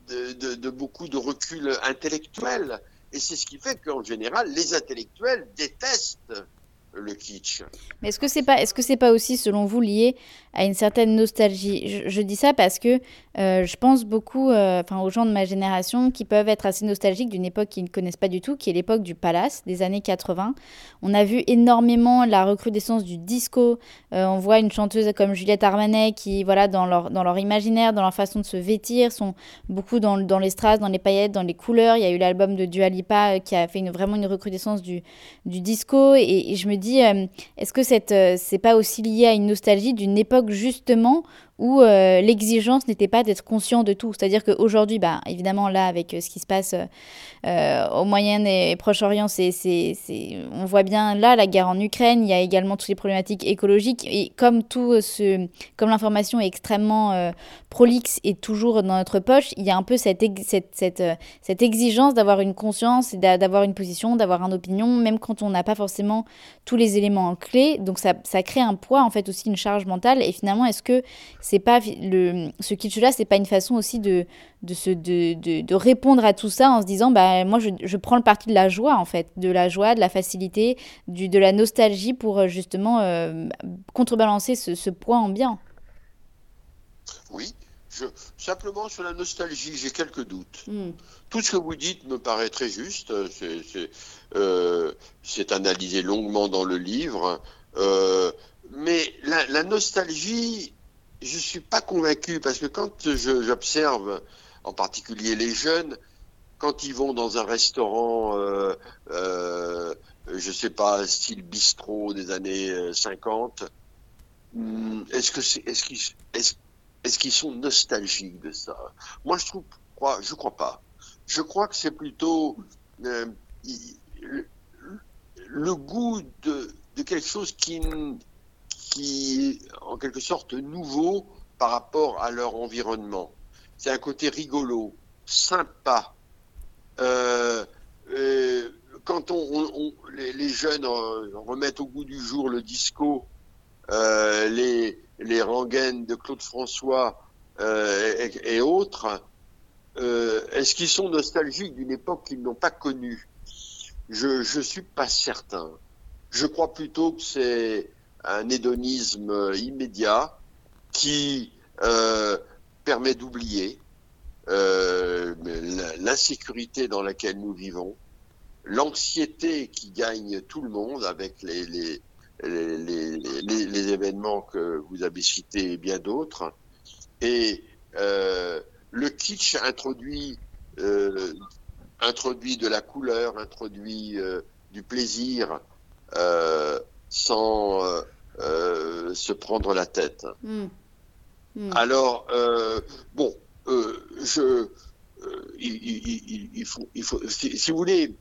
de, de, de, beaucoup de recul intellectuel. Et c'est ce qui fait qu'en général, les intellectuels détestent le kitsch. Mais est-ce que c'est pas, est-ce que c'est pas aussi, selon vous, lié à une certaine nostalgie? Je, dis ça parce que euh, je pense beaucoup, euh, enfin, aux gens de ma génération qui peuvent être assez nostalgiques d'une époque qu'ils ne connaissent pas du tout, qui est l'époque du palace des années 80. On a vu énormément la recrudescence du disco. Euh, on voit une chanteuse comme Juliette Armanet qui, voilà, dans leur, dans leur imaginaire, dans leur façon de se vêtir, sont beaucoup dans, dans les strass, dans les paillettes, dans les couleurs. Il y a eu l'album de Dua Lipa qui a fait vraiment une recrudescence du, du disco. Et je me dis, est-ce que cette, c'est pas aussi lié à une nostalgie d'une époque justement où euh, l'exigence n'était pas d'être conscient de tout. C'est-à-dire qu'aujourd'hui, bah, évidemment, là, avec euh, ce qui se passe euh, au Moyen et Proche-Orient, c'est, c'est, on voit bien là la guerre en Ukraine, il y a également toutes les problématiques écologiques. Et comme, tout ce, comme l'information est extrêmement prolixe et toujours dans notre poche, il y a un peu cette, cette, cette, exigence d'avoir une conscience, d'avoir une position, d'avoir une opinion, même quand on n'a pas forcément tous les éléments clés. Donc ça, ça crée un poids, en fait, aussi une charge mentale. Et finalement, est-ce que c'est pas le ce kitsch-là, c'est pas une façon aussi de de, se, de, de, de, répondre à tout ça en se disant bah moi je, je, prends le parti de la joie en fait, de la joie, de la facilité, du, de la nostalgie pour euh, justement euh, contrebalancer ce, ce poids ambiant. Oui, je, simplement sur la nostalgie, j'ai quelques doutes. Hmm. Tout ce que vous dites me paraît très juste. C'est euh, analysé longuement dans le livre. Euh, mais la, la, nostalgie, je ne suis pas convaincu parce que quand j'observe en particulier les jeunes, quand ils vont dans un restaurant, euh, euh, je sais pas, style bistrot des années 50, euh, hmm, est-ce que c'est, est-ce qu'ils, est-ce, est-ce qu'ils sont nostalgiques de ça? Moi, je trouve, je crois pas. Je crois que c'est plutôt euh, le, le, goût de, de quelque chose qui, qui est en quelque sorte nouveau par rapport à leur environnement. C'est un côté rigolo, sympa. Euh, euh, quand on, les, jeunes remettent au goût du jour le disco, euh, les, les rengaines de Claude François et, autres, est-ce qu'ils sont nostalgiques d'une époque qu'ils n'ont pas connue? Je ne suis pas certain. Je crois plutôt que c'est un hédonisme immédiat qui euh, permet d'oublier euh, l'insécurité dans laquelle nous vivons, l'anxiété qui gagne tout le monde avec les, les, les, les, événements que vous avez cités et bien d'autres. Et euh, le kitsch introduit, euh, introduit de la couleur, introduit euh, du plaisir euh, sans euh, se prendre la tête. Hmm. Hmm. Alors, euh, bon, euh, je, il, faut, il faut si, vous voulez,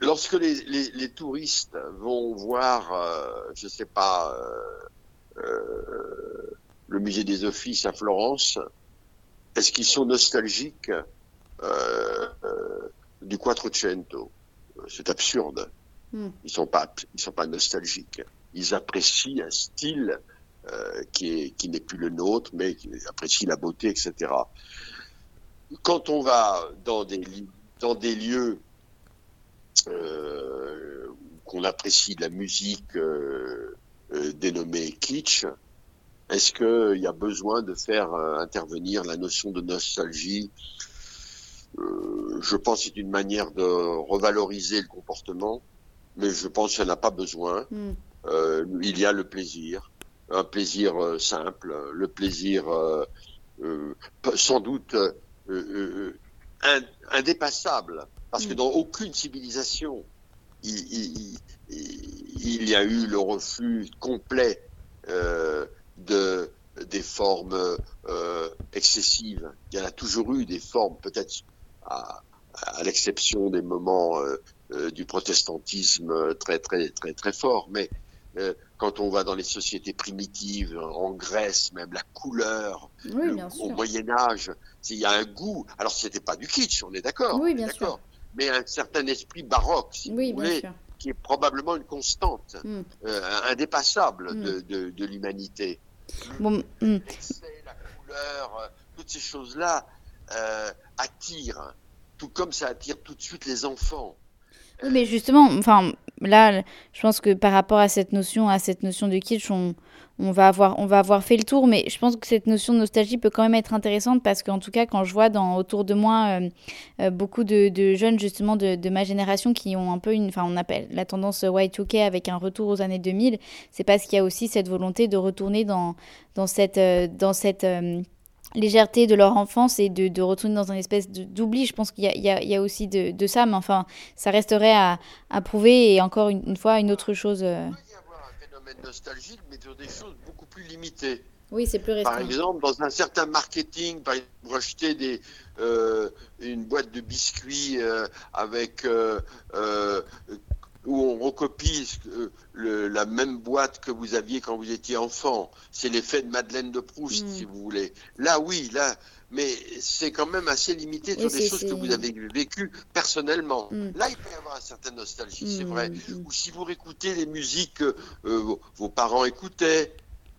lorsque les, les, touristes vont voir, je sais pas, le musée des Offices à Florence, est-ce qu'ils sont nostalgiques du Quattrocento? C'est absurde. Hmm. Ils sont sont pas nostalgiques. Ils apprécient un style euh, qui est qui n'est plus le nôtre, mais ils apprécient la beauté, etc. Quand on va dans des dans des lieux euh, qu'on apprécie de la musique euh, euh dénommée kitsch, est-ce qu'il y a besoin de faire intervenir la notion de nostalgie? Je pense que c'est une manière de revaloriser le comportement mais je pense qu'elle n'a pas besoin. Hmm. Euh, il y a le plaisir, un plaisir euh, simple, le plaisir euh, sans doute indépassable, parce que hmm. dans aucune civilisation, il, il, il, y a eu le refus complet de des formes excessives. Il y en a toujours eu des formes, peut-être à, à l'exception des moments du protestantisme très très très très fort, mais euh, quand on va dans les sociétés primitives, en Grèce, même la couleur, au Moyen Âge, il y a un goût. Alors c'était pas du kitsch, on est d'accord. Oui, bien sûr. Mais un certain esprit baroque, si vous voulez, qui est probablement une constante, hmm. indépassable hmm. de, de, l'humanité. Bon, hmm. La couleur, toutes ces choses-là attirent tout comme ça attire tout de suite les enfants. Oui, mais justement, enfin, là, je pense que par rapport à cette notion, à cette notion de kitsch, on, on va avoir, on va avoir fait le tour, mais je pense que cette notion de nostalgie peut quand même être intéressante parce qu'en tout cas, quand je vois dans, autour de moi euh, euh, beaucoup de, jeunes justement de, ma génération qui ont un peu une, enfin on appelle la tendance Y2K avec un retour aux années 2000, c'est parce qu'il y a aussi cette volonté de retourner dans, cette, euh, dans cette légèreté de leur enfance et de, retourner dans une espèce d'oubli. Je pense qu'il y, y, a aussi de, ça, mais enfin, ça resterait à, à prouver et encore une, fois une autre chose nostalgique, mais sur des choses beaucoup plus limitées. Oui, c'est plus restreint. Par exemple, dans un certain marketing, par exemple, pour acheter des, euh, une boîte de biscuits euh, avec euh, où on recopie la même boîte que vous aviez quand vous étiez enfant. C'est l'effet de Madeleine de Proust, mm. si vous voulez. Là, oui, là, mais c'est quand même assez limité sur des choses que vous avez vécues personnellement. Mm. Là, il peut y avoir une certaine nostalgie, c'est mm, vrai. Ou si vous réécoutez les musiques que vos parents écoutaient,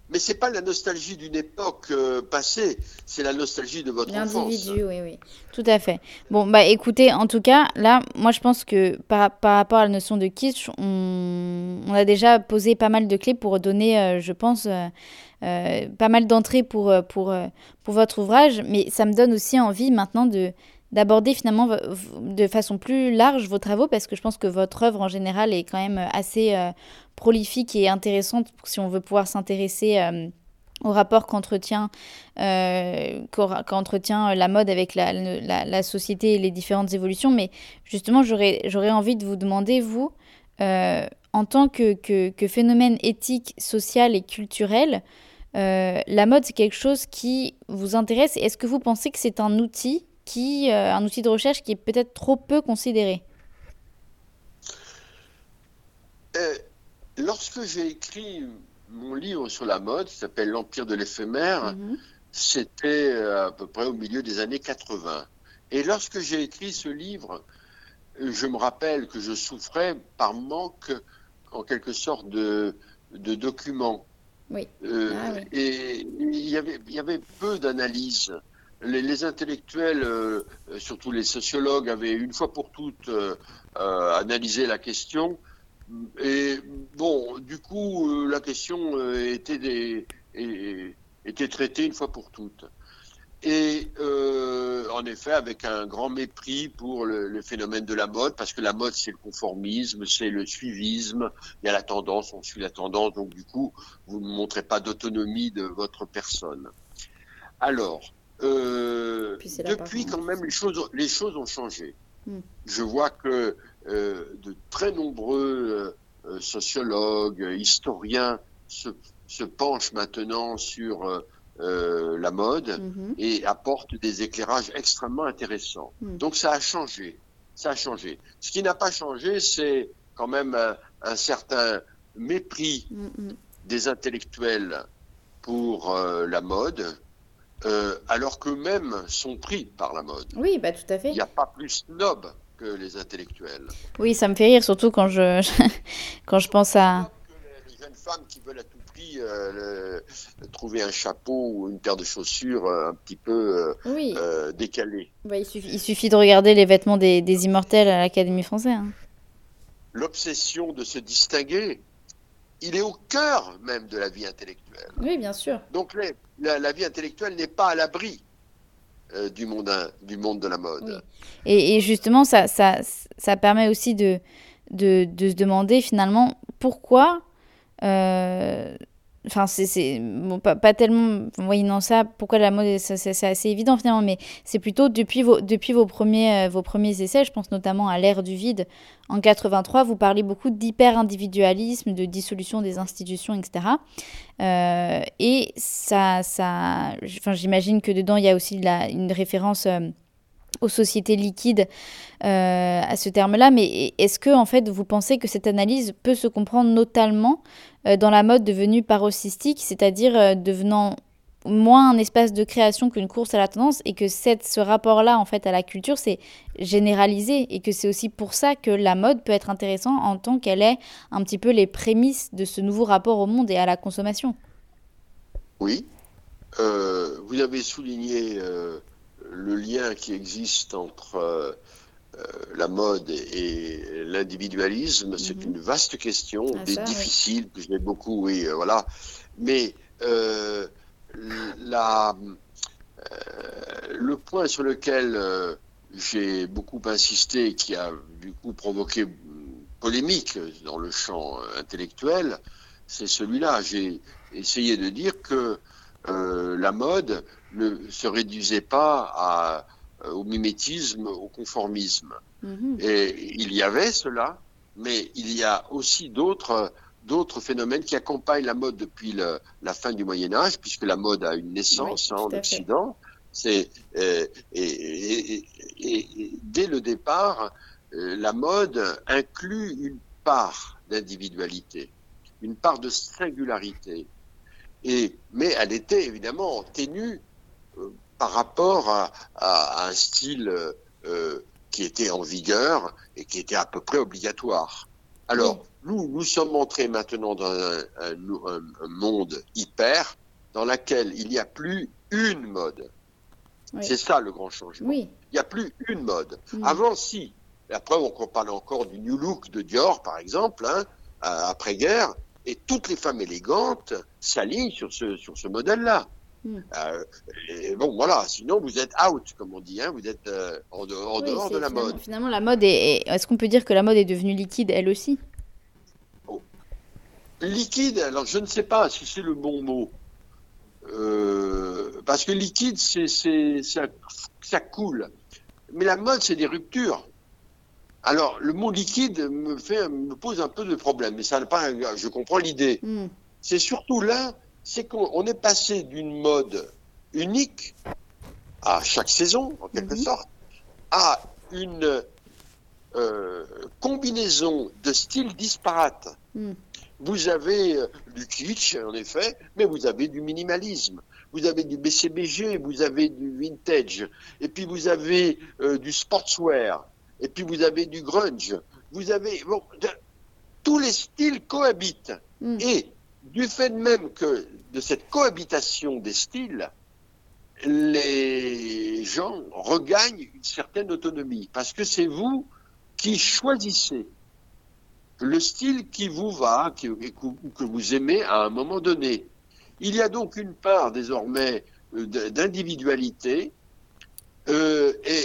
mais c'est pas la nostalgie d'une époque euh, passée, c'est la nostalgie de votre enfance. L'individu, oui, oui, tout à fait. Bon, bah écoutez, en tout cas, là, moi je pense que par, par rapport à la notion de kitsch, on, a déjà posé pas mal de clés pour donner, euh, je pense, euh, pas mal d'entrées pour, pour, pour votre ouvrage, mais ça me donne aussi envie maintenant de d'aborder finalement de façon plus large vos travaux parce que je pense que votre œuvre en général est quand même assez prolifique et intéressante si on veut pouvoir s'intéresser euh, au rapport qu'entretient euh, la mode avec la, la, société et les différentes évolutions. Mais justement, j'aurais envie de vous demander, vous, euh, en tant que, que, phénomène éthique, social et culturel, la mode, c'est quelque chose qui vous intéresse. Est-ce que vous pensez que c'est un outil, qui, un outil de recherche qui est peut-être trop peu considéré Lorsque j'ai écrit mon livre sur la mode, qui s'appelle L'Empire de l'éphémère, mhm. c'était euh, à peu près au milieu des années 80. Et lorsque j'ai écrit ce livre, je me rappelle que je souffrais par manque, en quelque sorte, de, documents. Oui. Euh, ah et il y avait, il y avait peu d'analyses. Les, intellectuels, euh, surtout les sociologues, avaient une fois pour toutes analysé la question et bon, du coup, euh, la question euh, était, des, était traitée une fois pour toutes. Et euh, en effet, avec un grand mépris pour le, phénomène de la mode, parce que la mode, c'est le conformisme, c'est le suivisme, il y a la tendance, on suit la tendance, donc du coup, vous ne montrez pas d'autonomie de votre personne. Alors, depuis quand même, les choses, les choses ont changé. Hmm. Je vois que euh, de très nombreux euh, euh, sociologues, historiens se, se, penchent maintenant sur la mode mhm. et apportent des éclairages extrêmement intéressants. Hmm. Donc ça a changé, ça a changé. Ce qui n'a pas changé, c'est quand même un, certain mépris hmm, hmm. des intellectuels pour la mode, alors qu'eux-mêmes sont pris par la mode. Oui, bah tout à fait. Il n'y a pas plus snob que les intellectuels. Oui, ça me fait rire, surtout quand je, quand je pense à... Les jeunes femmes qui veulent à tout prix euh, trouver un chapeau ou une paire de chaussures euh, un petit peu euh, décalées. Bah, il, suffit, il, suffit, de regarder les vêtements des, des immortels à l'Académie française. Hein. L'obsession de se distinguer, il est au cœur même de la vie intellectuelle. Oui, bien sûr. Donc la, vie intellectuelle n'est pas à l'abri euh, du, monde, du monde de la mode. Et, justement, ça, permet aussi de, se demander finalement pourquoi euh, Enfin, c'est bon, pas, pas, tellement. Oui, non, ça, pourquoi la mode, c'est assez évident finalement, mais c'est plutôt depuis vos, depuis vos, premiers, euh, vos premiers essais, je pense notamment à l'ère du vide en 83, vous parlez beaucoup d'hyper-individualisme, de dissolution des institutions, etc. Euh, et ça, ça enfin, j'imagine que dedans, il y a aussi la, une référence. Euh, aux sociétés liquides à ce terme-là, mais est-ce que en fait vous pensez que cette analyse peut se comprendre notamment dans la mode devenue paroxystique, c'est-à-dire euh, devenant moins un espace de création qu'une course à la tendance et que cette, ce rapport-là en fait à la culture c'est généralisé et que c'est aussi pour ça que la mode peut être intéressante en tant qu'elle est un petit peu les prémices de ce nouveau rapport au monde et à la consommation. Oui, vous avez souligné le lien qui existe entre la mode et, l'individualisme, c'est mhm. une vaste question, ah, difficile, que je n'ai beaucoup, oui, voilà. Mais la, le point sur lequel j'ai beaucoup insisté, qui a du coup provoqué polémique dans le champ intellectuel, c'est celui-là. J'ai essayé de dire que euh, la mode ne se réduisait pas à, euh, au mimétisme, au conformisme. Mhm. Et il y avait cela, mais il y a aussi d'autres d'autres phénomènes qui accompagnent la mode depuis la fin du Moyen Âge, puisque la mode a une naissance en Occident. C'est euh, et, dès le départ, la mode inclut une part d'individualité, une part de singularité. Et, mais elle était évidemment ténue euh, par rapport à, un style euh, qui était en vigueur et qui était à peu près obligatoire. Alors, nous, nous sommes entrés maintenant dans un, monde hyper dans lequel il n'y a plus une mode. C'est ça le grand changement. Il n'y a plus une mode. Avant, si. après, on parle encore du New Look de Dior, par exemple, hein, après-guerre, et toutes les femmes élégantes s'alignent sur ce, sur ce modèle-là. Hmm. Euh, bon, voilà, sinon vous êtes out, comme on dit, hein, vous êtes euh, en dehors, dehors de la mode. Finalement, la mode est. Est-ce qu'on peut dire que la mode est devenue liquide, elle aussi? Oh. Liquide, alors je ne sais pas si c'est le bon mot. Euh, parce que liquide, c'est, ça, ça coule. Mais la mode, c'est des ruptures. Alors, le mot liquide me, fait, me pose un peu de problème, mais ça pas, je comprends l'idée. Hmm. C'est surtout là, c'est qu'on est passé d'une mode unique à chaque saison, en quelque sorte, à une euh, combinaison de styles disparates. Hmm. Vous avez euh, du kitsch, en effet, mais vous avez du minimalisme. Vous avez du BCBG, vous avez du vintage, et puis vous avez euh, du sportswear, et puis vous avez du grunge, vous avez bon, tous les styles cohabitent. Hmm. Et du fait même que de cette cohabitation des styles, les gens regagnent une certaine autonomie parce que c'est vous qui choisissez le style qui vous va, qui, que vous aimez à un moment donné. Il y a donc une part désormais euh, d'individualité euh, euh,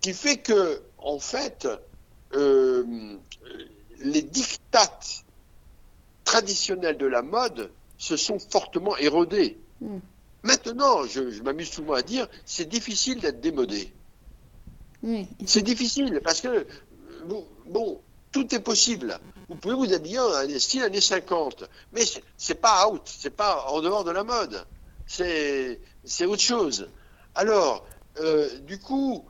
qui fait que en fait, les dictates traditionnels de la mode se sont fortement érodés. Hmm. Maintenant, je, m'amuse souvent à dire, c'est difficile d'être démodé. C'est difficile parce que, bon, tout est possible. Vous pouvez vous habiller en style années 50, mais c'est pas out, c'est pas en dehors de la mode. C'est autre chose. Alors, euh, du coup,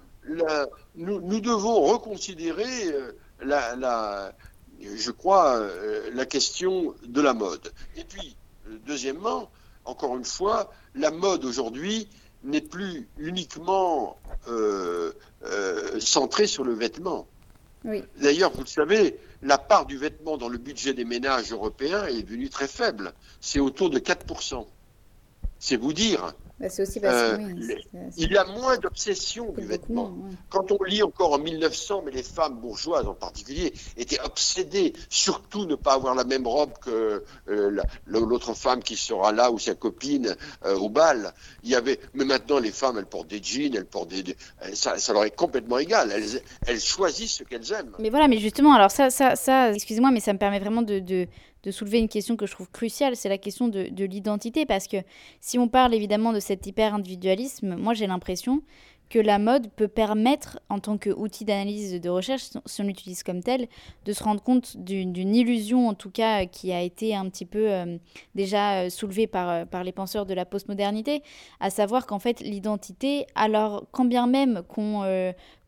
nous, devons reconsidérer euh, la, je crois, euh, la question de la mode. Et puis, deuxièmement, encore une fois, la mode aujourd'hui n'est plus uniquement euh, centrée sur le vêtement. D'ailleurs, vous le savez, la part du vêtement dans le budget des ménages européens est devenue très faible. C'est autour de 4%. C'est vous dire bah, aussi euh, il y a moins d'obsession du vêtement. Quand on lit encore en 1900, mais les femmes bourgeoises en particulier étaient obsédées, surtout ne pas avoir la même robe que euh, l'autre femme qui sera là ou sa copine euh, au bal. Il y avait, mais maintenant les femmes, elles portent des jeans, elles portent des, ça, ça, leur est complètement égal. Elles, elles choisissent ce qu'elles aiment. Mais voilà, mais justement, alors ça, ça, ça excusez-moi, mais ça me permet vraiment de, de de soulever une question que je trouve cruciale, c'est la question de, l'identité, parce que si on parle évidemment de cet hyper-individualisme, moi j'ai l'impression que la mode peut permettre, en tant qu'outil d'analyse de recherche, si on l'utilise comme tel, de se rendre compte d'une illusion, en tout cas, qui a été un petit peu euh, déjà euh, soulevée euh, par les penseurs de la postmodernité, à savoir qu'en fait, l'identité, alors quand bien même qu'on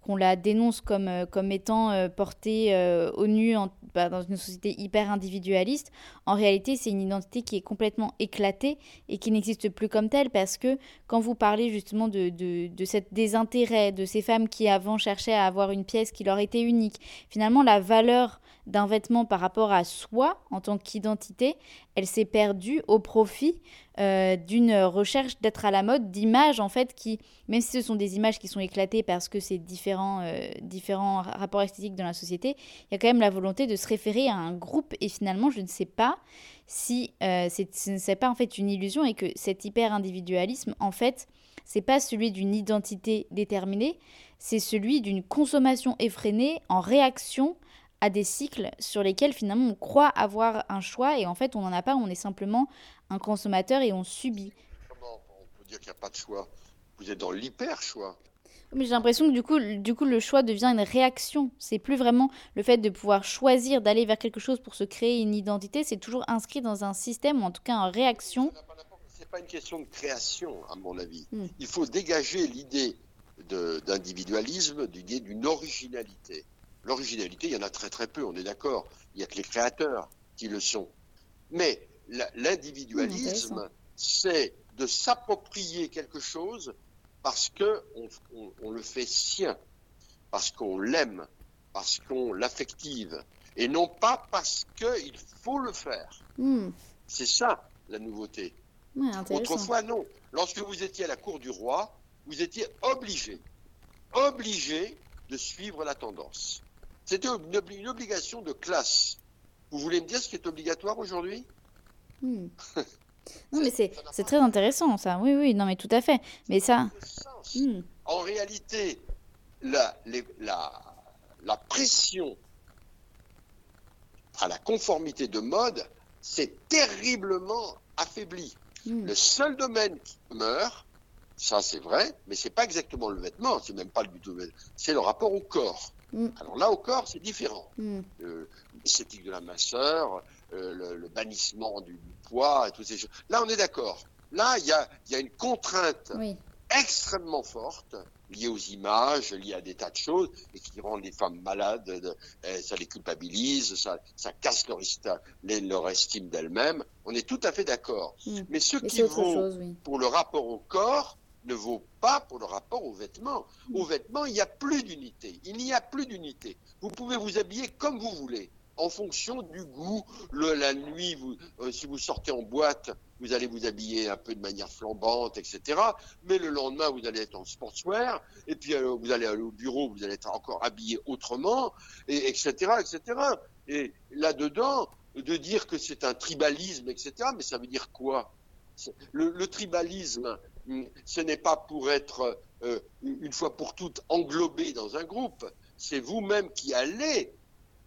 qu'on la dénonce comme, euh, comme étant euh, portée euh, au nu bah, dans une société hyper individualiste, en réalité, c'est une identité qui est complètement éclatée et qui n'existe plus comme telle parce que quand vous parlez justement de, de, de désintérêt de ces femmes qui avant cherchaient à avoir une pièce qui leur était unique, finalement, la valeur d'un vêtement par rapport à soi en tant qu'identité, elle s'est perdue au profit euh, d'une recherche d'être à la mode, d'images en fait qui, même si ce sont des images qui sont éclatées parce que c'est différents, euh, différents rapports esthétiques dans la société, il y a quand même la volonté de se référer à un groupe. Et finalement je ne sais pas si euh, ce n'est pas en fait une illusion et que cet hyper-individualisme en fait c'est pas celui d'une identité déterminée, c'est celui d'une consommation effrénée en réaction à des cycles sur lesquels finalement on croit avoir un choix et en fait on n'en a pas, on est simplement un consommateur et on subit. Comment on peut dire qu'il n'y a pas de choix? Vous êtes dans l'hyper-choix. Mais j'ai l'impression que du coup, du coup, le choix devient une réaction. C'est plus vraiment le fait de pouvoir choisir d'aller vers quelque chose pour se créer une identité. C'est toujours inscrit dans un système ou en tout cas en réaction. C'est pas une question de création, à mon avis. Hmm. Il faut dégager l'idée d'individualisme, l'idée d'une originalité. L'originalité, il y en a très très peu, on est d'accord. Il n'y a que les créateurs qui le sont. Mais l'individualisme, c'est de s'approprier quelque chose parce que on, le fait sien, parce qu'on l'aime, parce qu'on l'affective, et non pas parce qu'il faut le faire. Hmm. C'est ça la nouveauté. Autrefois, non. Lorsque vous étiez à la cour du roi, vous étiez obligé, obligé de suivre la tendance. C'était une, obligation de classe. Vous voulez me dire ce qui est obligatoire aujourd'hui? Hmm. Non, mais c'est, très intéressant, ça. Oui, oui, non, mais tout à fait. Mais ça. Hmm. En réalité, la, la, pression à la conformité de mode s'est terriblement affaiblie. Hmm. Le seul domaine qui meurt, ça c'est vrai, mais c'est pas exactement le vêtement, c'est même pas le but c'est le rapport au corps. Mm. Alors là, au corps, c'est différent. Mm. Euh, l'esthétique de la masseur, euh, le, bannissement du, poids et toutes ces choses. Là, on est d'accord. Là, il y a, une contrainte extrêmement forte liée aux images, liée à des tas de choses, et qui rendent les femmes malades, eh, ça les culpabilise, ça, casse leur, leur estime d'elles-mêmes. On est tout à fait d'accord. Mm. Mais ce qui vaut pour le rapport au corps, ne vaut pas pour le rapport aux vêtements. Aux vêtements, il n'y a plus d'unité. Il n'y a plus d'unité. Vous pouvez vous habiller comme vous voulez, en fonction du goût. la nuit, euh, si vous sortez en boîte, vous allez vous habiller un peu de manière flambante, etc. Mais le lendemain, vous allez être en sportswear, et puis euh, vous allez aller au bureau, vous allez être encore habillé autrement, et, etc., etc. Et là-dedans, de dire que c'est un tribalisme, etc., mais ça veut dire quoi? Le, tribalisme, ce n'est pas pour être euh, une fois pour toutes englobé dans un groupe, c'est vous-même qui allez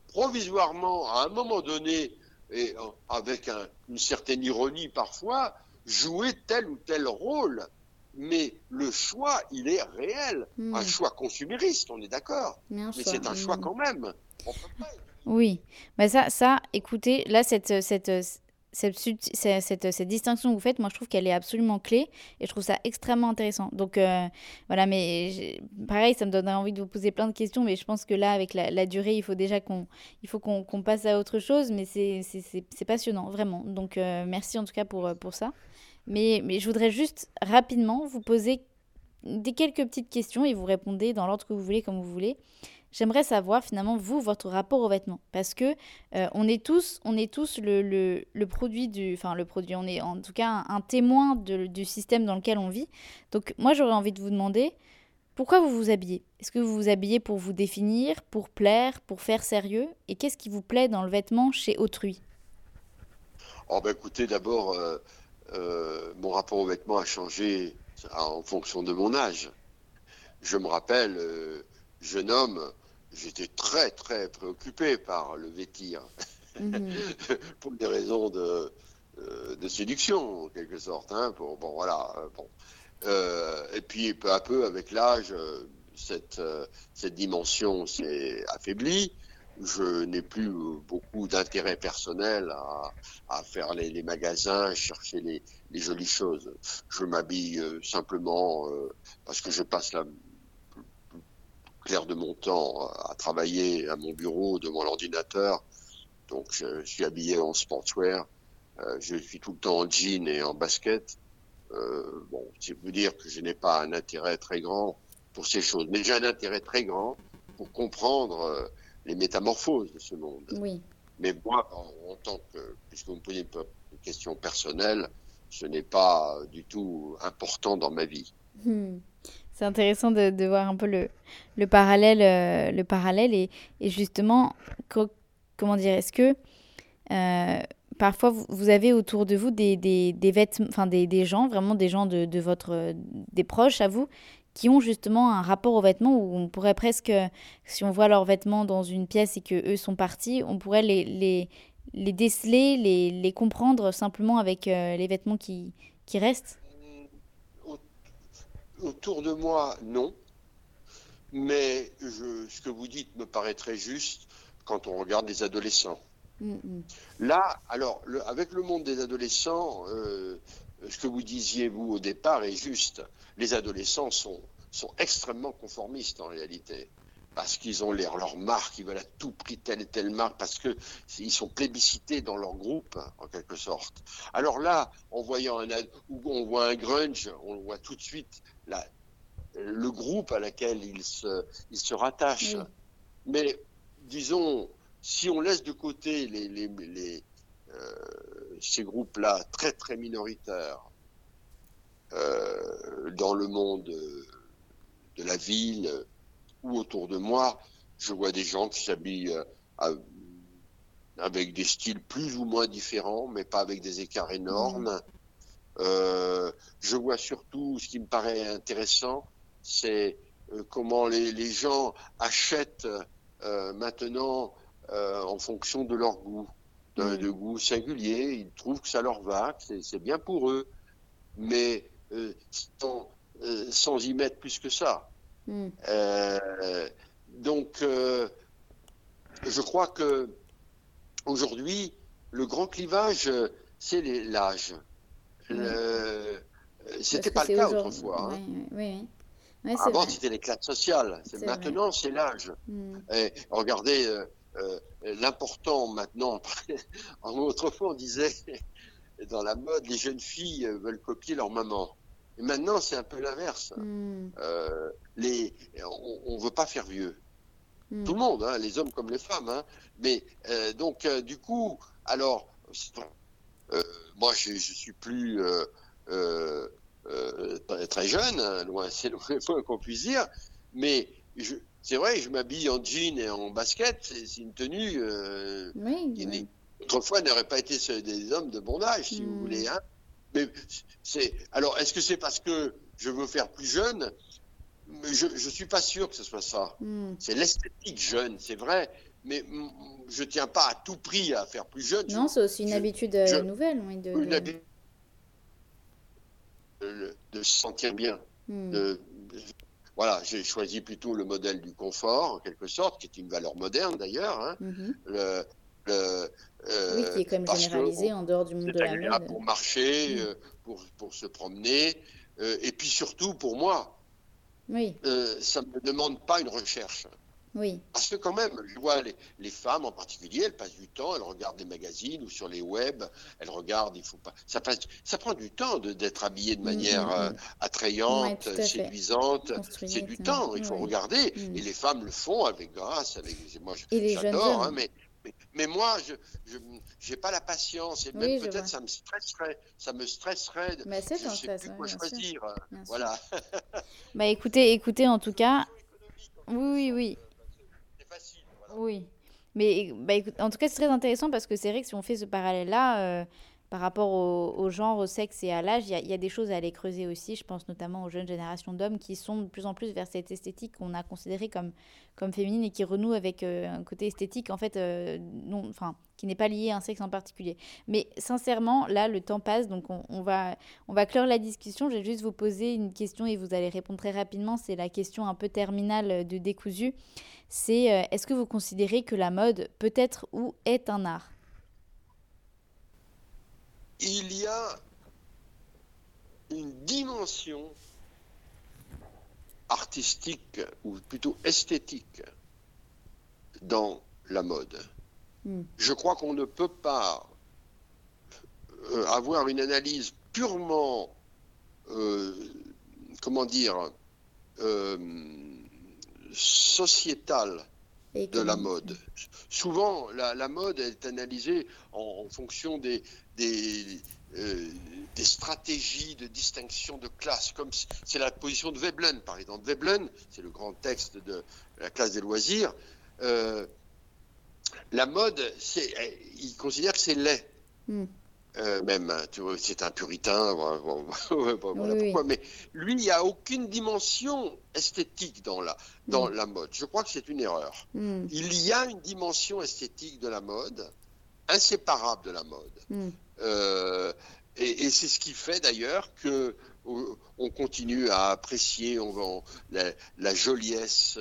provisoirement, à un moment donné, et avec une certaine ironie parfois, jouer tel ou tel rôle. Mais le choix, il est réel. Hmm. Un choix consumériste, on est d'accord. Mais c'est un choix quand même. Oui, mais ça, ça, écoutez, là, cette, cette, cette, distinction que vous faites, moi je trouve qu'elle est absolument clé et je trouve ça extrêmement intéressant. Donc euh, voilà, mais pareil, ça me donnerait envie de vous poser plein de questions, mais je pense que là, avec la, durée, il faut déjà qu'on passe à autre chose, mais c'est passionnant, vraiment. Donc euh, merci en tout cas pour, pour ça. Mais, mais je voudrais juste rapidement vous poser des quelques petites questions et vous répondez dans l'ordre que vous voulez, comme vous voulez j'aimerais savoir finalement vous votre rapport aux vêtements. Parce que euh, on est tous on est tous le, le, produit du enfin le produit on est en tout cas un, témoin du système dans lequel on vit. Donc moi j'aurais envie de vous demander pourquoi vous vous habillez? Est-ce que vous vous habillez pour vous définir, pour plaire, pour faire sérieux? Et qu'est-ce qui vous plaît dans le vêtement chez autrui? Oh ben écoutez, d'abord, euh, euh, mon rapport aux vêtements a changé en fonction de mon âge. Je me rappelle, jeune homme, j'étais très très préoccupé par le vêtir, mhm. pour des raisons de, euh, de, séduction en quelque sorte. Hein, bon voilà. Euh, bon. Euh, et puis peu à peu, avec l'âge, cette, cette dimension s'est affaiblie. Je n'ai plus beaucoup d'intérêt personnel à, à faire les, les, magasins, chercher les, les, jolies choses. Je m'habille simplement parce que je passe la clair de mon temps à travailler à mon bureau devant l'ordinateur. Donc je, suis habillé en sportswear. Euh, je suis tout le temps en jean et en basket. Euh, bon, c'est vous dire que je n'ai pas un intérêt très grand pour ces choses, mais j'ai un intérêt très grand pour comprendre euh, les métamorphoses de ce monde. Oui. Mais moi, en, tant que, puisque vous me posez une, question personnelle, ce n'est pas du tout important dans ma vie. Hmm. C'est intéressant de, voir un peu le, le parallèle, euh, le parallèle et, et justement, comment dire, est-ce que euh, parfois vous, avez autour de vous des, des, des vêtements, enfin des, des, gens, vraiment des gens de, de, votre, des proches à vous, qui ont justement un rapport aux vêtements où on pourrait presque, si on voit leurs vêtements dans une pièce et que eux sont partis, on pourrait les, les, les déceler, les, les comprendre simplement avec euh, les vêtements qui, qui restent? Autour de moi, non. Mais je, ce que vous dites me paraît très juste quand on regarde les adolescents. Là, alors, le, avec le monde des adolescents, euh, ce que vous disiez, vous, au départ, est juste. Les adolescents sont, sont extrêmement conformistes en réalité parce qu'ils ont leur, leur marque, ils veulent à tout prix telle et telle marque, parce qu'ils sont plébiscités dans leur groupe, en quelque sorte. Alors là, en voyant un, on voit un grunge, on voit tout de suite la, le groupe à laquelle ils se, ils se rattachent. Mais disons, si on laisse de côté les, les, les euh, ces groupes-là très très minoritaires euh, dans le monde de la ville, ou autour de moi, je vois des gens qui s'habillent euh, avec des styles plus ou moins différents, mais pas avec des écarts énormes. Mmh. Euh, je vois surtout, ce qui me paraît intéressant, c'est euh, comment les, les, gens achètent euh, maintenant euh, en fonction de leur goût, de, mmh. de, goût singulier. Ils trouvent que ça leur va, que c'est bien pour eux, mais sans, sans y mettre plus que ça. Hmm. Euh, donc, euh, je crois que aujourd'hui, le grand clivage, c'est l'âge. C'était pas le cas autrefois. Hein. Oui, oui, Avant, c'était les classes sociales. Maintenant, c'est l'âge. Hmm. Regardez, euh, l'important maintenant, autrefois, on disait dans la mode, les jeunes filles veulent copier leur maman. Maintenant, c'est un peu l'inverse. Hmm. Euh, les, on ne veut pas faire vieux. Hmm. Tout le monde, hein, les hommes comme les femmes. Hein. Mais euh, donc, euh, du coup, alors, moi, je, je suis plus très jeune, hein, loin, c'est loin qu'on puisse dire. Mais c'est vrai, je m'habille en jean et en basket. C'est une tenue oui, qui, autrefois, n'aurait pas été des hommes de bon âge, si vous hmm. voulez. Hein. Mais c'est alors, est-ce que c'est parce que je veux faire plus jeune? Je ne suis pas sûr que ce soit ça. Hmm. C'est l'esthétique jeune, c'est vrai, mais je tiens pas à tout prix à faire plus jeune. Non, c'est aussi une habitude euh, nouvelle, oui, de, de, se sentir bien. Hmm. voilà, j'ai choisi plutôt le modèle du confort, en quelque sorte, qui est une valeur moderne d'ailleurs. Hein. Mm-hmm. Euh, oui, qui est quand même généralisé en dehors du monde de la mode. Pour marcher, mm. euh, pour, pour, se promener, euh, et puis surtout pour moi. Oui. ça ne me demande pas une recherche. Oui. Parce que quand même, je vois les, les, femmes en particulier, elles passent du temps, elles regardent des magazines ou sur les web, elles regardent, il faut pas, ça passe, ça prend du temps d'être habillé de mm, manière mm, attrayante, séduisante. C'est du temps, il faut regarder. Et les femmes le font avec grâce, avec, moi j'adore, hein, mais mais, moi, je n'ai pas la patience et même peut-être ça me stresserait. Ça me stresserait. C'est je sais plus quoi choisir. voilà. bah écoutez, écoutez en tout cas. Oui, oui. C'est facile. Oui. Mais bah, écoute, en tout cas, c'est très intéressant parce que c'est vrai que si on fait ce parallèle-là, euh, par rapport au, genre, au sexe et à l'âge, il y, a des choses à aller creuser aussi. Je pense notamment aux jeunes générations d'hommes qui sont de plus en plus vers cette esthétique qu'on a considérée comme, comme féminine et qui renoue avec euh, un côté esthétique, en fait, euh, non, enfin, qui n'est pas lié à un sexe en particulier. Mais sincèrement, là, le temps passe, donc on, va, on va clore la discussion. Je vais juste vous poser une question et vous allez répondre très rapidement. C'est la question un peu terminale de décousu. C'est euh, est-ce que vous considérez que la mode peut être ou est un art? Il y a une dimension artistique ou plutôt esthétique dans la mode. Hmm. Je crois qu'on ne peut pas euh, avoir une analyse purement, euh, comment dire, euh, sociétale de la mode. Souvent, la, mode est analysée en, fonction des, des, des stratégies de distinction de classe, comme c'est la position de Veblen, par exemple. Veblen, c'est le grand texte de la classe des loisirs. Euh, la mode, il considère que c'est laid. Hmm. Euh, même, hein, c'est un puritain, voilà, pourquoi. Mais lui, il n'y a aucune dimension esthétique dans la, dans hmm. la mode. Je crois que c'est une erreur. Hmm. Il y a une dimension esthétique de la mode, inséparable de la mode. Euh, et, c'est ce qui fait d'ailleurs que on continue à apprécier on, la, la, joliesse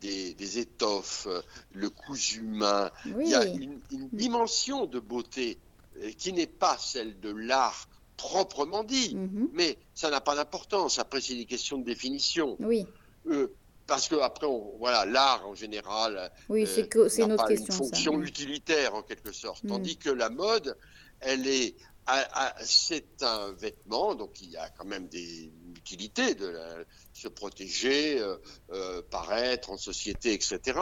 des, étoffes, le cousu humain. Il y a une, dimension de beauté euh, qui n'est pas celle de l'art proprement dit, mhm. mais ça n'a pas d'importance. Après, c'est une question de définition. Oui. Euh, parce que après, voilà, l'art en général, oui, c'est euh, une fonction utilitaire en quelque sorte, mm. tandis que la mode, elle est c'est un vêtement, donc il y a quand même des utilités de se protéger, euh, euh, paraître en société, etc.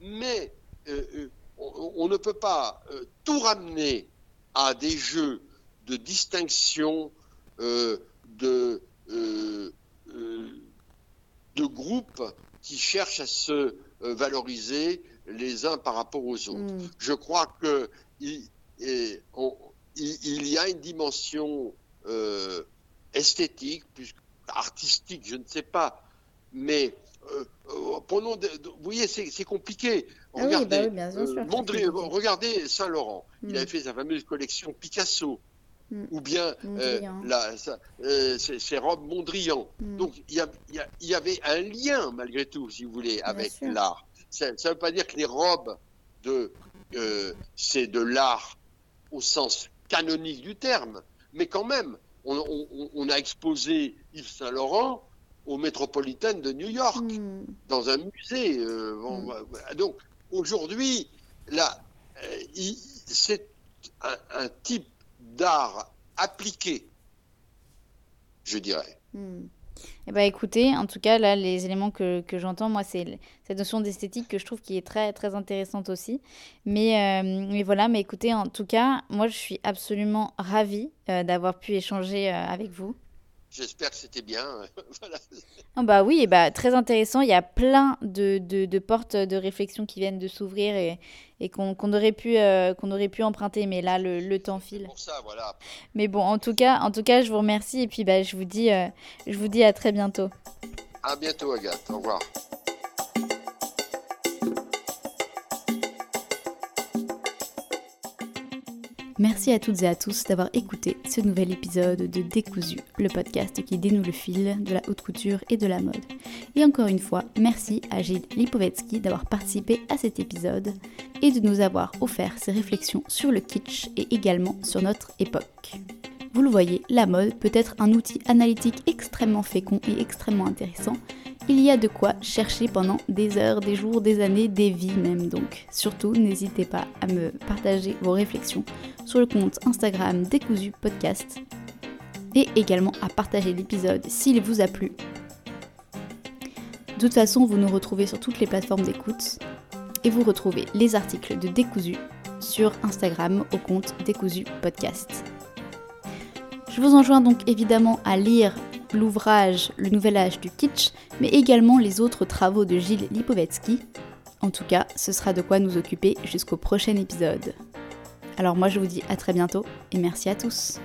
Mais euh, on, ne peut pas tout ramener à des jeux de distinction de, de groupes qui cherchent à se valoriser les uns par rapport aux autres. Mm. Je crois que il, y a une dimension euh, esthétique, plus artistique, je ne sais pas, mais euh, euh, vous voyez, c'est compliqué. Ah regardez, bah regardez Saint-Laurent, il hmm. avait fait sa fameuse collection Picasso. Hmm. Ou bien ses robes Mondrian. Hmm. Donc il y, avait un lien malgré tout, si vous voulez, avec l'art. Ça ne veut pas dire que les robes de c'est de l'art au sens canonique du terme, mais quand même, on, a exposé Yves Saint-Laurent au métropolitaine de New York, hmm. dans un musée. Euh, hmm. Donc aujourd'hui, là, euh, c'est un, type d'art appliqué, je dirais. Hmm. Eh ben, écoutez, en tout cas, là, les éléments que, que j'entends, moi, c'est cette notion d'esthétique que je trouve qui est très, très intéressante aussi. Mais, euh, mais voilà, mais écoutez, en tout cas, moi, je suis absolument ravie euh, d'avoir pu échanger euh, avec vous. J'espère que c'était bien. Ah bah oui, et bah, très intéressant. Il y a plein de, de, de portes de réflexion qui viennent de s'ouvrir et, et qu'on aurait, pu, euh, qu'on aurait pu emprunter. Mais là, le, le temps file. Pour ça, voilà. Mais bon, en tout cas, en tout cas je vous remercie. Et puis, bah, je, vous dis, euh, je vous dis à très bientôt. À bientôt, Agathe. Au revoir. Merci à toutes et à tous d'avoir écouté ce nouvel épisode de Décousu, le podcast qui dénoue le fil de la haute couture et de la mode. Et encore une fois, merci à Gilles Lipovetsky d'avoir participé à cet épisode et de nous avoir offert ses réflexions sur le kitsch et également sur notre époque. Vous le voyez, la mode peut être un outil analytique extrêmement fécond et extrêmement intéressant il y a de quoi chercher pendant des heures, des jours, des années, des vies même. Donc surtout, n'hésitez pas à me partager vos réflexions sur le compte Instagram Décousu Podcast et également à partager l'épisode s'il vous a plu. De toute façon, vous nous retrouvez sur toutes les plateformes d'écoute et vous retrouvez les articles de Décousu sur Instagram au compte Décousu Podcast. Je vous enjoins donc évidemment à lire l'ouvrage Le Nouvel Âge du Kitsch, mais également les autres travaux de Gilles Lipovetsky. En tout cas, ce sera de quoi nous occuper jusqu'au prochain épisode. Alors moi je vous dis à très bientôt et merci à tous.